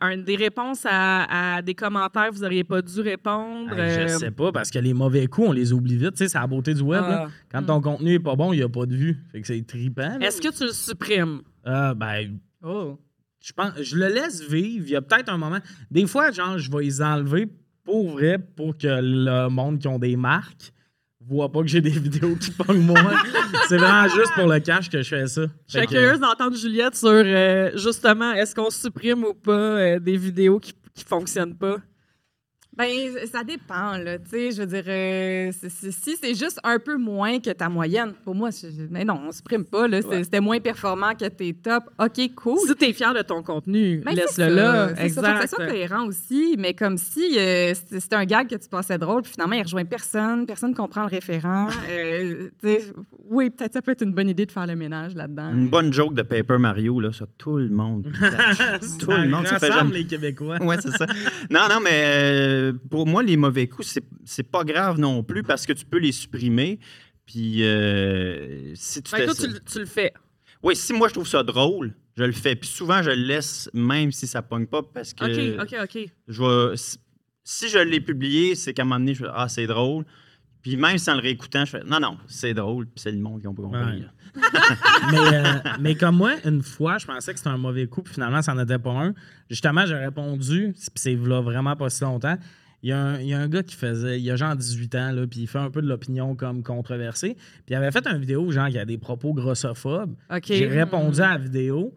un- des réponses à, à des commentaires que vous n'auriez pas dû répondre. Je sais pas, parce que les mauvais coups, on les oublie vite. C'est la beauté du web. Ah. là. Quand ton contenu est pas bon, il n'y a pas de vue. Fait que c'est trippant. Est-ce que tu le supprimes? Ah, ben, Oh. je pense, je le laisse vivre. Il y a peut-être un moment. Des fois, genre, je vais les enlever pour vrai, pour que le monde qui ont des marques voit pas que j'ai des vidéos qui pognent moi. c'est vraiment juste pour le cash que je fais ça. Je serais curieuse d'entendre Juliette sur euh, justement, est-ce qu'on supprime ou pas euh, des vidéos qui ne fonctionnent pas? Ben, ça dépend, là. Tu sais, je veux dire, euh, si c'est juste un peu moins que ta moyenne, pour moi, je- mais non, on supprime pas, là. Ouais. C'était moins performant que tes tops. OK, cool. Si tu es fier de ton contenu, Ben, c'est laisse-le ça, là. c'est ça. Exact. ça soit cohérent aussi, mais comme si euh, c'était un gag que tu passais drôle, puis finalement, il rejoint personne, personne comprend le référent. Euh, tu sais, oui, peut-être ça peut être une bonne idée de faire le ménage là-dedans. Une bonne joke de Paper Mario, là, ça, tout le monde. tout le monde, ça fait les Québécois. Ouais, c'est ça. Non, non, mais euh, pour moi, les mauvais coups, c'est- c'est pas grave non plus parce que tu peux les supprimer. Puis, euh, si tu toi, tu, le- tu le fais. Oui, si moi je trouve ça drôle, je le fais. Puis souvent, je le laisse même si ça pogne pas parce que OK, OK, OK. je vais. si- je l'ai publié, c'est qu'à un moment donné, je Ah, c'est drôle. Puis même sans le réécoutant, je fais Non, non, c'est drôle. Puis c'est le monde qui ont pas compris. Mais, euh, mais comme moi, une fois, je pensais que c'était un mauvais coup, puis finalement, ça n'en était pas un. Justement, j'ai répondu, puis c'est là vraiment pas si longtemps. Il y, a un, il y a un gars qui faisait, il a genre 18 ans, là, puis il fait un peu de l'opinion comme controversée. Puis il avait fait une vidéo, genre, qui a des propos grossophobes. OK. J'ai répondu à la vidéo,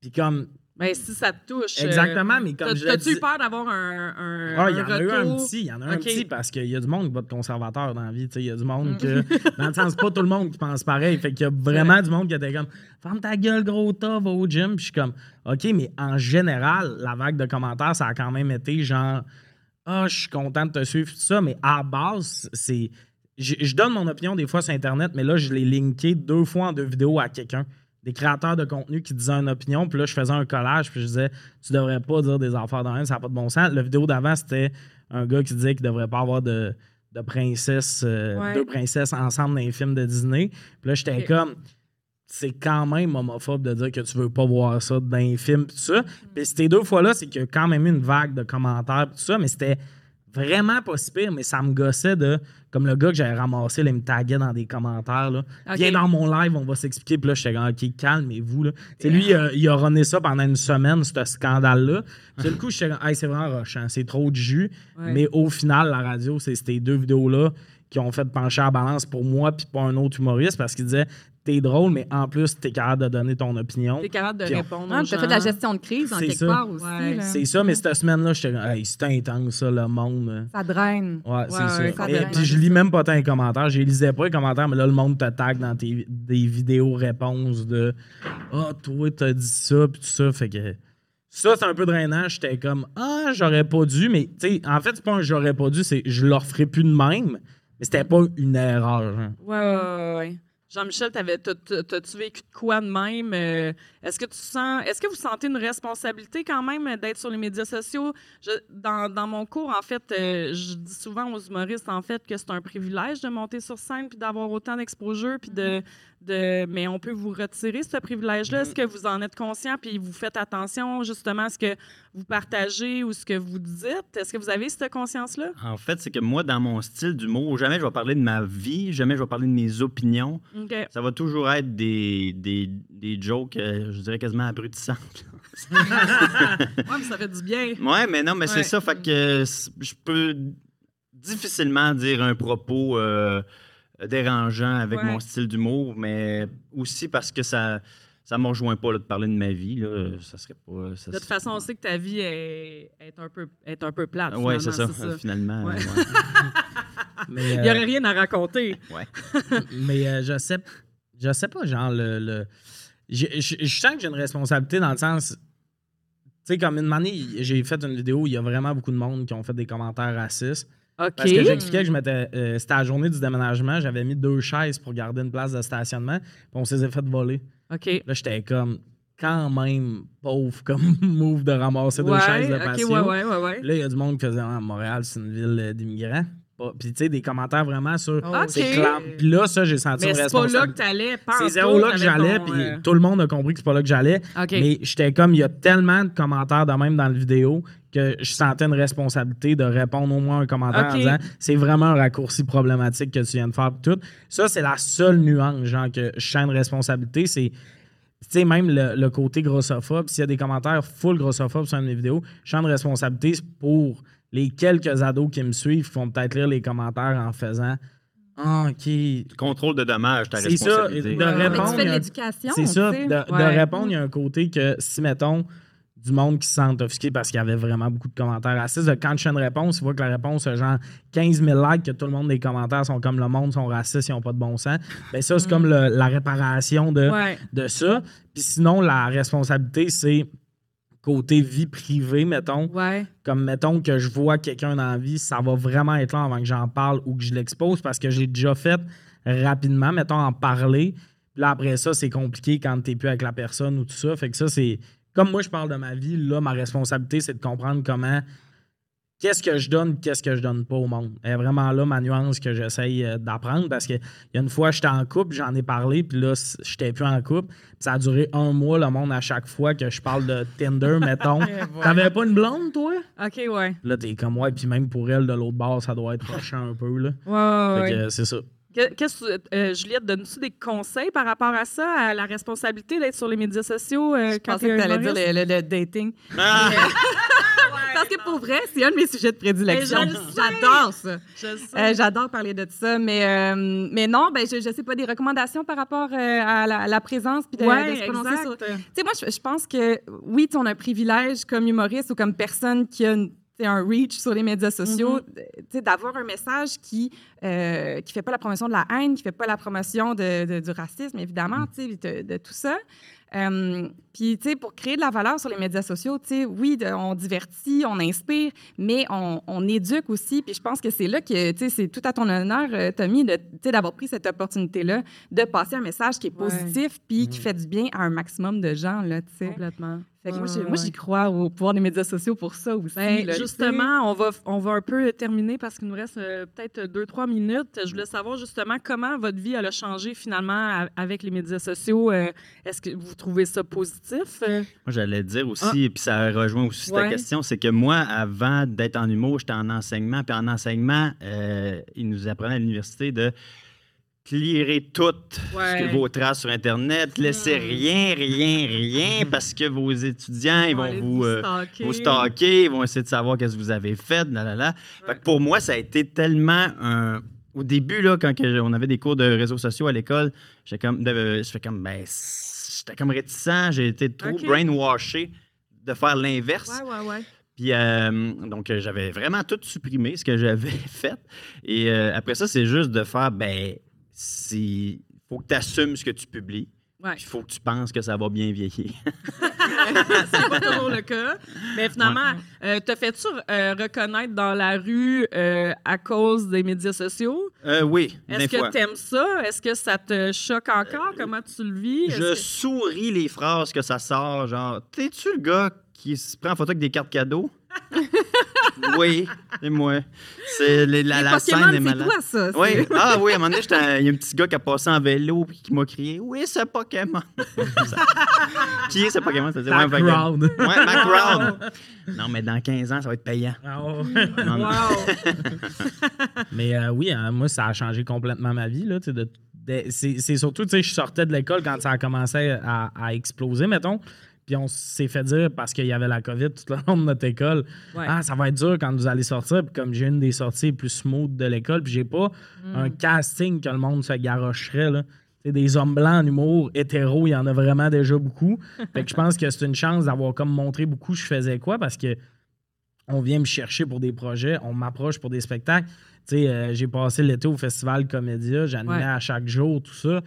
puis comme. Ben, si ça te touche. euh, Exactement, mais comme je T'as-tu peur d'avoir un, un, Ah, il y en a eu un petit, il y en a un petit parce qu'il y a du monde qui va être conservateur dans la vie. tu sais, Il y a du monde Mm. que. Dans le sens, pas tout le monde qui pense pareil. Fait qu'il y a vraiment du monde qui était comme Ferme ta gueule, gros tas, va au gym. Puis je suis comme OK, mais en général, la vague de commentaires, ça a quand même été genre Ah, je suis content de te suivre, tout ça. Mais à base, c'est. Je je donne mon opinion des fois sur Internet, mais là, je l'ai linké deux fois en deux vidéos à quelqu'un. Des créateurs de contenu qui disaient une opinion, puis là, je faisais un collage, puis je disais, tu devrais pas dire des affaires dans même, ça n'a pas de bon sens. La vidéo d'avant, c'était un gars qui disait qu'il devrait pas avoir de, de princesse, euh, Ouais. deux princesses ensemble dans les films de Disney. Puis là, j'étais comme, c'est quand même homophobe de dire que tu veux pas voir ça dans les films, puis tout ça. Puis ces deux fois-là, c'est qu'il y a quand même eu une vague de commentaires, puis tout ça, mais c'était vraiment pas si pire, mais ça me gossait de, comme le gars que j'avais ramassé, là, il me taguait dans des commentaires, là. Viens dans mon live, on va s'expliquer. Puis là, j'étais comme, OK, calmez-vous. Sais, lui, il a, il a runné ça pendant une semaine, ce scandale-là. Puis le coup, j'étais comme, hey, c'est vraiment rochant, c'est trop de jus. Ouais. Mais au final, la radio, c'est ces deux vidéos-là qui ont fait pencher la balance pour moi puis pour un autre humoriste parce qu'il disait, t'es drôle, mais en plus, t'es capable de donner ton opinion. T'es capable de Puis on- répondre. Ah, aux tu as gens. fait de la gestion de crise en C'est quelque ça. part aussi. Ouais. C'est ça, mais cette semaine-là, j'étais comme, hey, c'est intense, ça, le monde. Ça draine. Ouais, c'est ouais, ça. ça Et donne. puis je lis même pas tant les commentaires. Je lisais pas les commentaires, mais là, le monde te tag dans tes, des vidéos réponses de Ah, toi, t'as dit ça, puis tout ça. Fait que ça, c'est un peu drainant. J'étais comme Ah, j'aurais pas dû, mais tu sais, en fait, c'est pas un j'aurais pas dû, c'est je leur ferai plus de même, mais c'était pas une erreur. hein. Ouais, ouais, ouais, ouais. Jean-Michel, t'as-tu vécu de quoi de même? Est-ce que tu sens, est-ce que vous sentez une responsabilité quand même d'être sur les médias sociaux? Je- dans, dans mon cours, en fait, euh, je dis souvent aux humoristes, en fait, que c'est un privilège de monter sur scène puis d'avoir autant d'exposure puis de, de, mais on peut vous retirer ce privilège-là. Est-ce que vous en êtes conscient puis vous faites attention justement à ce que vous partagez ou ce que vous dites? Est-ce que vous avez cette conscience-là? En fait, c'est que moi, dans mon style d'humour, jamais je vais parler de ma vie, jamais je vais parler de mes opinions. Ça va toujours être des, des, des jokes, euh, je dirais quasiment abrutissantes. Ouais, mais ça fait du bien. Ouais, mais non, mais Ouais. c'est ça. Fait que euh, je peux difficilement dire un propos euh, dérangeant avec Ouais. mon style d'humour, mais aussi parce que ça ça me rejoint pas là, de parler de ma vie. Là. Ça serait pas. ça De toute serait- façon, on sait que ta vie est, est un, peu, est un peu plate. Ouais, c'est ça, finalement, finalement. Ouais. ouais. Mais, Il euh, n'y aurait rien à raconter. mais euh, je sais je sais pas, genre, le. le- je, je- je sens que j'ai une responsabilité dans le sens. Tu sais, comme une année, j'ai fait une vidéo où il y a vraiment beaucoup de monde qui ont fait des commentaires racistes. OK. Parce que j'expliquais que je m'étais. euh, c'était la journée du déménagement, j'avais mis deux chaises pour garder une place de stationnement, puis on s'est fait voler. OK. Là, j'étais comme, quand même pauvre comme move de ramasser deux chaises de OK, patio. ouais, ouais, ouais, ouais. Là, il y a du monde qui faisait ah, Montréal, c'est une ville d'immigrants. Pas- Puis, tu sais, des commentaires vraiment sur. OK. C'est clair. Puis là, ça, j'ai senti Mais c'est pas là que t'allais. C'est zéro là que j'allais, puis tout le monde a compris que c'est pas là que j'allais. Mais j'étais comme, il y a tellement de commentaires de même dans la vidéo que je sentais une responsabilité de répondre au moins un commentaire en disant c'est vraiment un raccourci problématique que tu viens de faire. pis Tout. Ça, c'est la seule nuance, genre, que je sens une responsabilité. C'est. Tu sais, même le, le côté grossophobe, s'il y a des commentaires full grossophobe sur une de mes vidéos, je sens une responsabilité pour les quelques ados qui me suivent, vont peut-être lire les commentaires en faisant Ah, OK, Contrôle de dommages, ta C'est ça, responsabilité. de Mais répondre, tu l'éducation. c'est ça, tu de, répondre, il y a un côté que si, mettons, du monde qui se sent offusqué parce qu'il y avait vraiment beaucoup de commentaires racistes, de quand je fais une réponse, tu vois que la réponse a genre 15 000 likes, que tout le monde des commentaires sont comme le monde, sont racistes, ils n'ont pas de bon sens. Ben ça, c'est comme le- la réparation de, Ouais. de ça. Puis sinon, la responsabilité, c'est côté vie privée, mettons. Ouais. Comme, mettons, que je vois quelqu'un dans la vie, ça va vraiment être là avant que j'en parle ou que je l'expose parce que j'ai déjà fait rapidement, mettons, en parler. Puis là, après ça, c'est compliqué quand t'es plus avec la personne ou tout ça. Fait que ça, c'est... Comme moi, je parle de ma vie, là, ma responsabilité, c'est de comprendre comment... qu'est-ce que je donne, qu'est-ce que je donne pas au monde. C'est vraiment là ma nuance que j'essaye euh, d'apprendre parce que il y a une fois, j'étais en couple, j'en ai parlé, puis là, j'étais plus en couple. Puis ça a duré un mois, le monde, à chaque fois que je parle de Tinder, mettons. T'avais pas une blonde, toi? OK, ouais. Là, t'es comme, ouais, puis même pour elle, de l'autre bord, ça doit être prochain un peu, là. Ouais, euh, c'est ça. Que- Qu'est-ce que, euh, Juliette, donnes-tu des conseils par rapport à ça, à la responsabilité d'être sur les médias sociaux euh, Je quand pensais t'es que un t'allais dire le, le- le dating. Ah! Parce que pour vrai, c'est un de mes sujets de prédilection. J'adore ça. Euh, J'adore parler de ça, mais, euh, mais non, ben, je, je sais pas, des recommandations par rapport euh, à, la, à la présence puis de, ouais, de se prononcer exact. sur... Tu sais, moi, je, je pense que oui, on a un privilège comme humoriste ou comme personne qui a une- sais, un reach sur les médias sociaux, tu sais, d'avoir un message qui euh, qui fait pas la promotion de la haine, qui fait pas la promotion de, de- du racisme, évidemment, sais, de, de tout ça. Euh, Puis, tu sais, pour créer de la valeur sur les médias sociaux, tu sais, oui, de- on divertit, on inspire, mais on, on éduque aussi. Puis je pense que c'est là que, tu sais, c'est tout à ton honneur, euh, Tommy, de, tu sais, d'avoir pris cette opportunité-là de passer un message qui est positif puis qui fait du bien à un maximum de gens, là, tu sais. Complètement. Fait que moi, Ouais, ouais. j'y crois au pouvoir des médias sociaux pour ça aussi. Ben, là, justement, on va, on va un peu terminer parce qu'il nous reste euh, peut-être deux, trois minutes. Je voulais savoir justement comment votre vie elle a changé finalement avec les médias sociaux? Euh, Est-ce que vous trouvez ça positif? Euh, Moi, j'allais dire aussi, puis ça rejoint aussi ta Ouais. question, c'est que moi, avant d'être en humour, j'étais en enseignement. Puis en enseignement, euh, ils nous apprenaient à l'université de clearer toutes ce Ouais. vos traces sur Internet. Laissez rien, rien, rien, parce que vos étudiants, ils vont vous, euh, stalker. vous stalker, ils vont essayer de savoir qu'est-ce que vous avez fait. Là, là. Fait que pour moi, ça a été tellement un. Au début, là, quand on avait des cours de réseaux sociaux à l'école, j'étais comme, fais comme, ben, j'étais comme réticent, j'ai été trop Ok. brainwashé de faire l'inverse. Ouais, ouais, ouais. Puis, euh, donc, euh, j'avais vraiment tout supprimé, ce que j'avais fait. Et euh, après ça, c'est juste de faire, ben, il faut que tu assumes ce que tu publies. Ouais. Il faut que tu penses que ça va bien vieillir. c'est pas toujours le cas. Mais finalement, euh, te fais-tu euh, reconnaître dans la rue euh, à cause des médias sociaux? Oui, Est-ce que t'aimes ça? Est-ce que ça te choque encore? Comment tu le vis? Je que- souris les phrases que ça sort, genre T'es-tu le gars qui se prend en photo avec des cartes cadeaux? Oui, c'est moi. C'est la, Les la Pokémon, scène est c'est malade. toi, ça. Oui, ah oui, à un moment donné, il y a un petit gars qui a passé en vélo puis qui m'a crié Oui, c'est Pokémon. qui est ce Pokémon? Ça veut dire, ouais, crowd. Ma crowd. Non, mais dans 15 ans, ça va être payant. Ah. Non. Mais euh, oui, hein, moi, ça a changé complètement ma vie. Là, tu sais, de- de- c'est c'est surtout, tu sais, je sortais de l'école quand ça a commencé à, à exploser, mettons. Puis on s'est fait dire, parce qu'il y avait la COVID tout le long de notre école, Ouais. ah, ça va être dur quand vous allez sortir. Puis comme j'ai une des sorties les plus smooth de l'école, puis j'ai pas un casting que le monde se garocherait. Là. Des hommes blancs en humour, hétéros, il y en a vraiment déjà beaucoup. Fait que je pense que c'est une chance d'avoir comme montré beaucoup je faisais quoi parce que on vient me chercher pour des projets, on m'approche pour des spectacles. Tu sais, euh, j'ai passé l'été au festival Comédia, j'animais Ouais. à chaque jour, tout ça.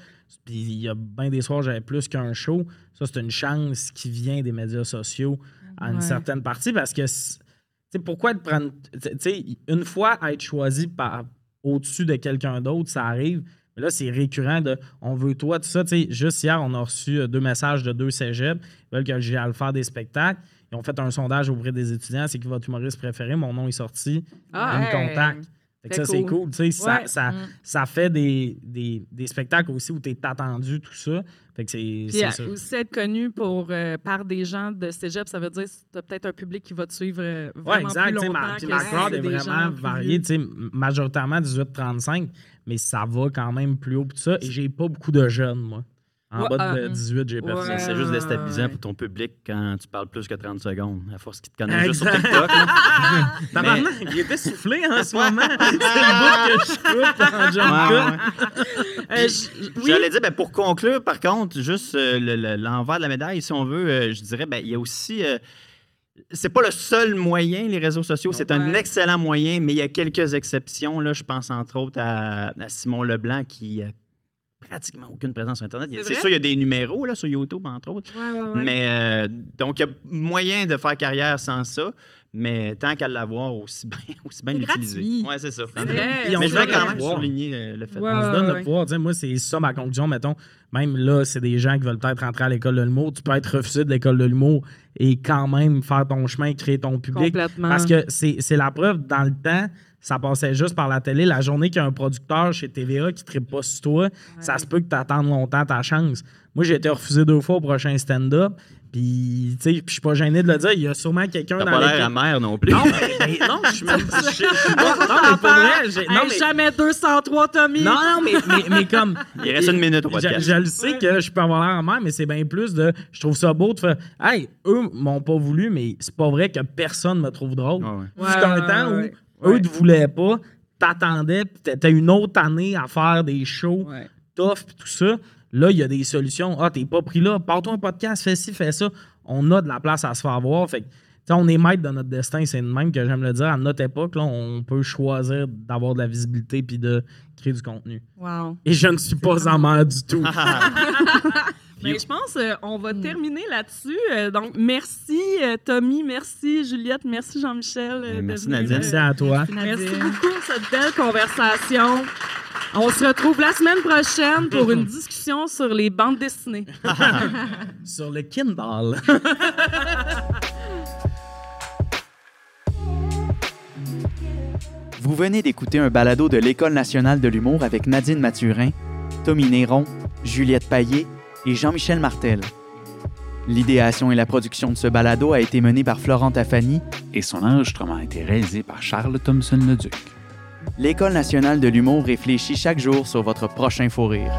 Puis il y a bien des soirs, j'avais plus qu'un show. Ça, c'est une chance qui vient des médias sociaux à une Ouais. certaine partie parce que, tu sais, pourquoi te prendre. Tu sais, une fois être choisi par au-dessus de quelqu'un d'autre, ça arrive. Mais là, c'est récurrent de on veut toi, tout ça. Tu sais, juste hier, on a reçu euh, deux messages de deux cégeps. Ils veulent que j'aille faire des spectacles. Ils ont fait un sondage auprès des étudiants. C'est qui votre humoriste préféré? Mon nom est sorti. Ah, un hey. contact. Fait que ça, c'est cool. ça, Ouais. ça, Mm. ça fait des, des, des spectacles aussi où tu es attendu, tout ça. Fait que c'est Puis c'est ça. aussi être connu pour, euh, par des gens de cégep, ça veut dire que tu as peut-être un public qui va te suivre euh, Ouais, vraiment exact. plus longtemps. Ma, puis que ma si crowd est vraiment variée. Majoritairement 18-35, mais ça va quand même plus haut. Tout ça. Et j'ai pas beaucoup de jeunes, moi. En Ouais, bas de ah, 18, j'ai ouais. personne. C'est juste déstabilisant ouais. pour ton public quand tu parles plus que 30 secondes, à force qu'ils te connaissent juste sur. TikTok. là. Tabarnak, il était soufflé en ce moment. C'est le bout que je coupe en jump Ouais, cut. ouais, ouais. Euh, je- oui, J'allais dire, ben, pour conclure, par contre, juste euh, le- le- l'envers de la médaille, si on veut, euh, je dirais, ben, il y a aussi. euh, c'est pas le seul moyen, les réseaux sociaux. C'est un excellent moyen, mais il y a quelques exceptions. Là. Je pense entre autres à, à Simon Leblanc qui a pratiquement aucune présence sur Internet. C'est sûr, il y a des numéros là, sur YouTube, entre autres. Ouais, ouais, ouais. Mais euh, donc, il y a moyen de faire carrière sans ça. Mais tant qu'à l'avoir, aussi bien, aussi bien l'utiliser. gratuit. Oui, c'est ça. Mais je quand donne même le pouvoir. souligner le, le fait. On se donne le pouvoir. Moi, c'est ça ma conclusion. Mettons, même là, c'est des gens qui veulent peut-être rentrer à l'école de l'humour. Tu peux être refusé de l'école de l'humour et quand même faire ton chemin, créer ton public. Complètement. Parce que c'est la preuve, dans le temps, ça passait juste par la télé. La journée qu'il y a un producteur chez TVA qui ne pas sur toi, ça se peut que tu attendes longtemps ta chance. Moi, j'ai été refusé deux fois au prochain stand-up. Puis, tu sais, puis je suis pas gêné de le dire. Il y a sûrement quelqu'un T'as dans pas l'air amer non plus. Non, mais, mais non, je suis même pas. Non, mais pour vrai, j'ai- non, Hey, mais- Jamais 203, Tommy. non, non, mais, mais, mais comme. Il reste une minute au Je, podcast. je le sais que je peux avoir l'air amer, mais c'est bien plus de. Je trouve ça beau de faire. Hey, eux m'ont pas voulu, mais c'est pas vrai que personne me trouve drôle. Ouais, ouais. Ouais, Fut un ouais, temps ouais, eux ne voulaient pas, t'attendais, puis t'étais une autre année à faire des shows Ouais. tough, puis tout ça. Là, il y a des solutions. Ah, t'es pas pris là, pars-toi un podcast, fais ci, fais ça. On a de la place à se faire voir. Fait que, tu sais, on est maître de notre destin, c'est le même que j'aime le dire. À notre époque, là, on peut choisir d'avoir de la visibilité puis de créer du contenu. Wow. Et je ne suis pas en mer du tout. Mais je pense qu'on va Mm. terminer là-dessus. Euh, donc, merci euh, Tommy, merci Juliette, merci Jean-Michel. euh, Euh, merci. Nadine. Merci à toi. Merci Nadine. beaucoup pour cette belle conversation. On se retrouve la semaine prochaine pour une discussion sur les bandes dessinées. Sur le Kindle. Vous venez d'écouter un balado de l'École nationale de l'humour avec Nadine Mathurin, Tommy Néron, Juliette Paillé et Jean-Michel Martel. L'idéation et la production de ce balado a été menée par Florent Tafani. et son enregistrement a été réalisé par Charles Thompson-Leduc. L'École nationale de l'humour réfléchit chaque jour sur votre prochain fou rire.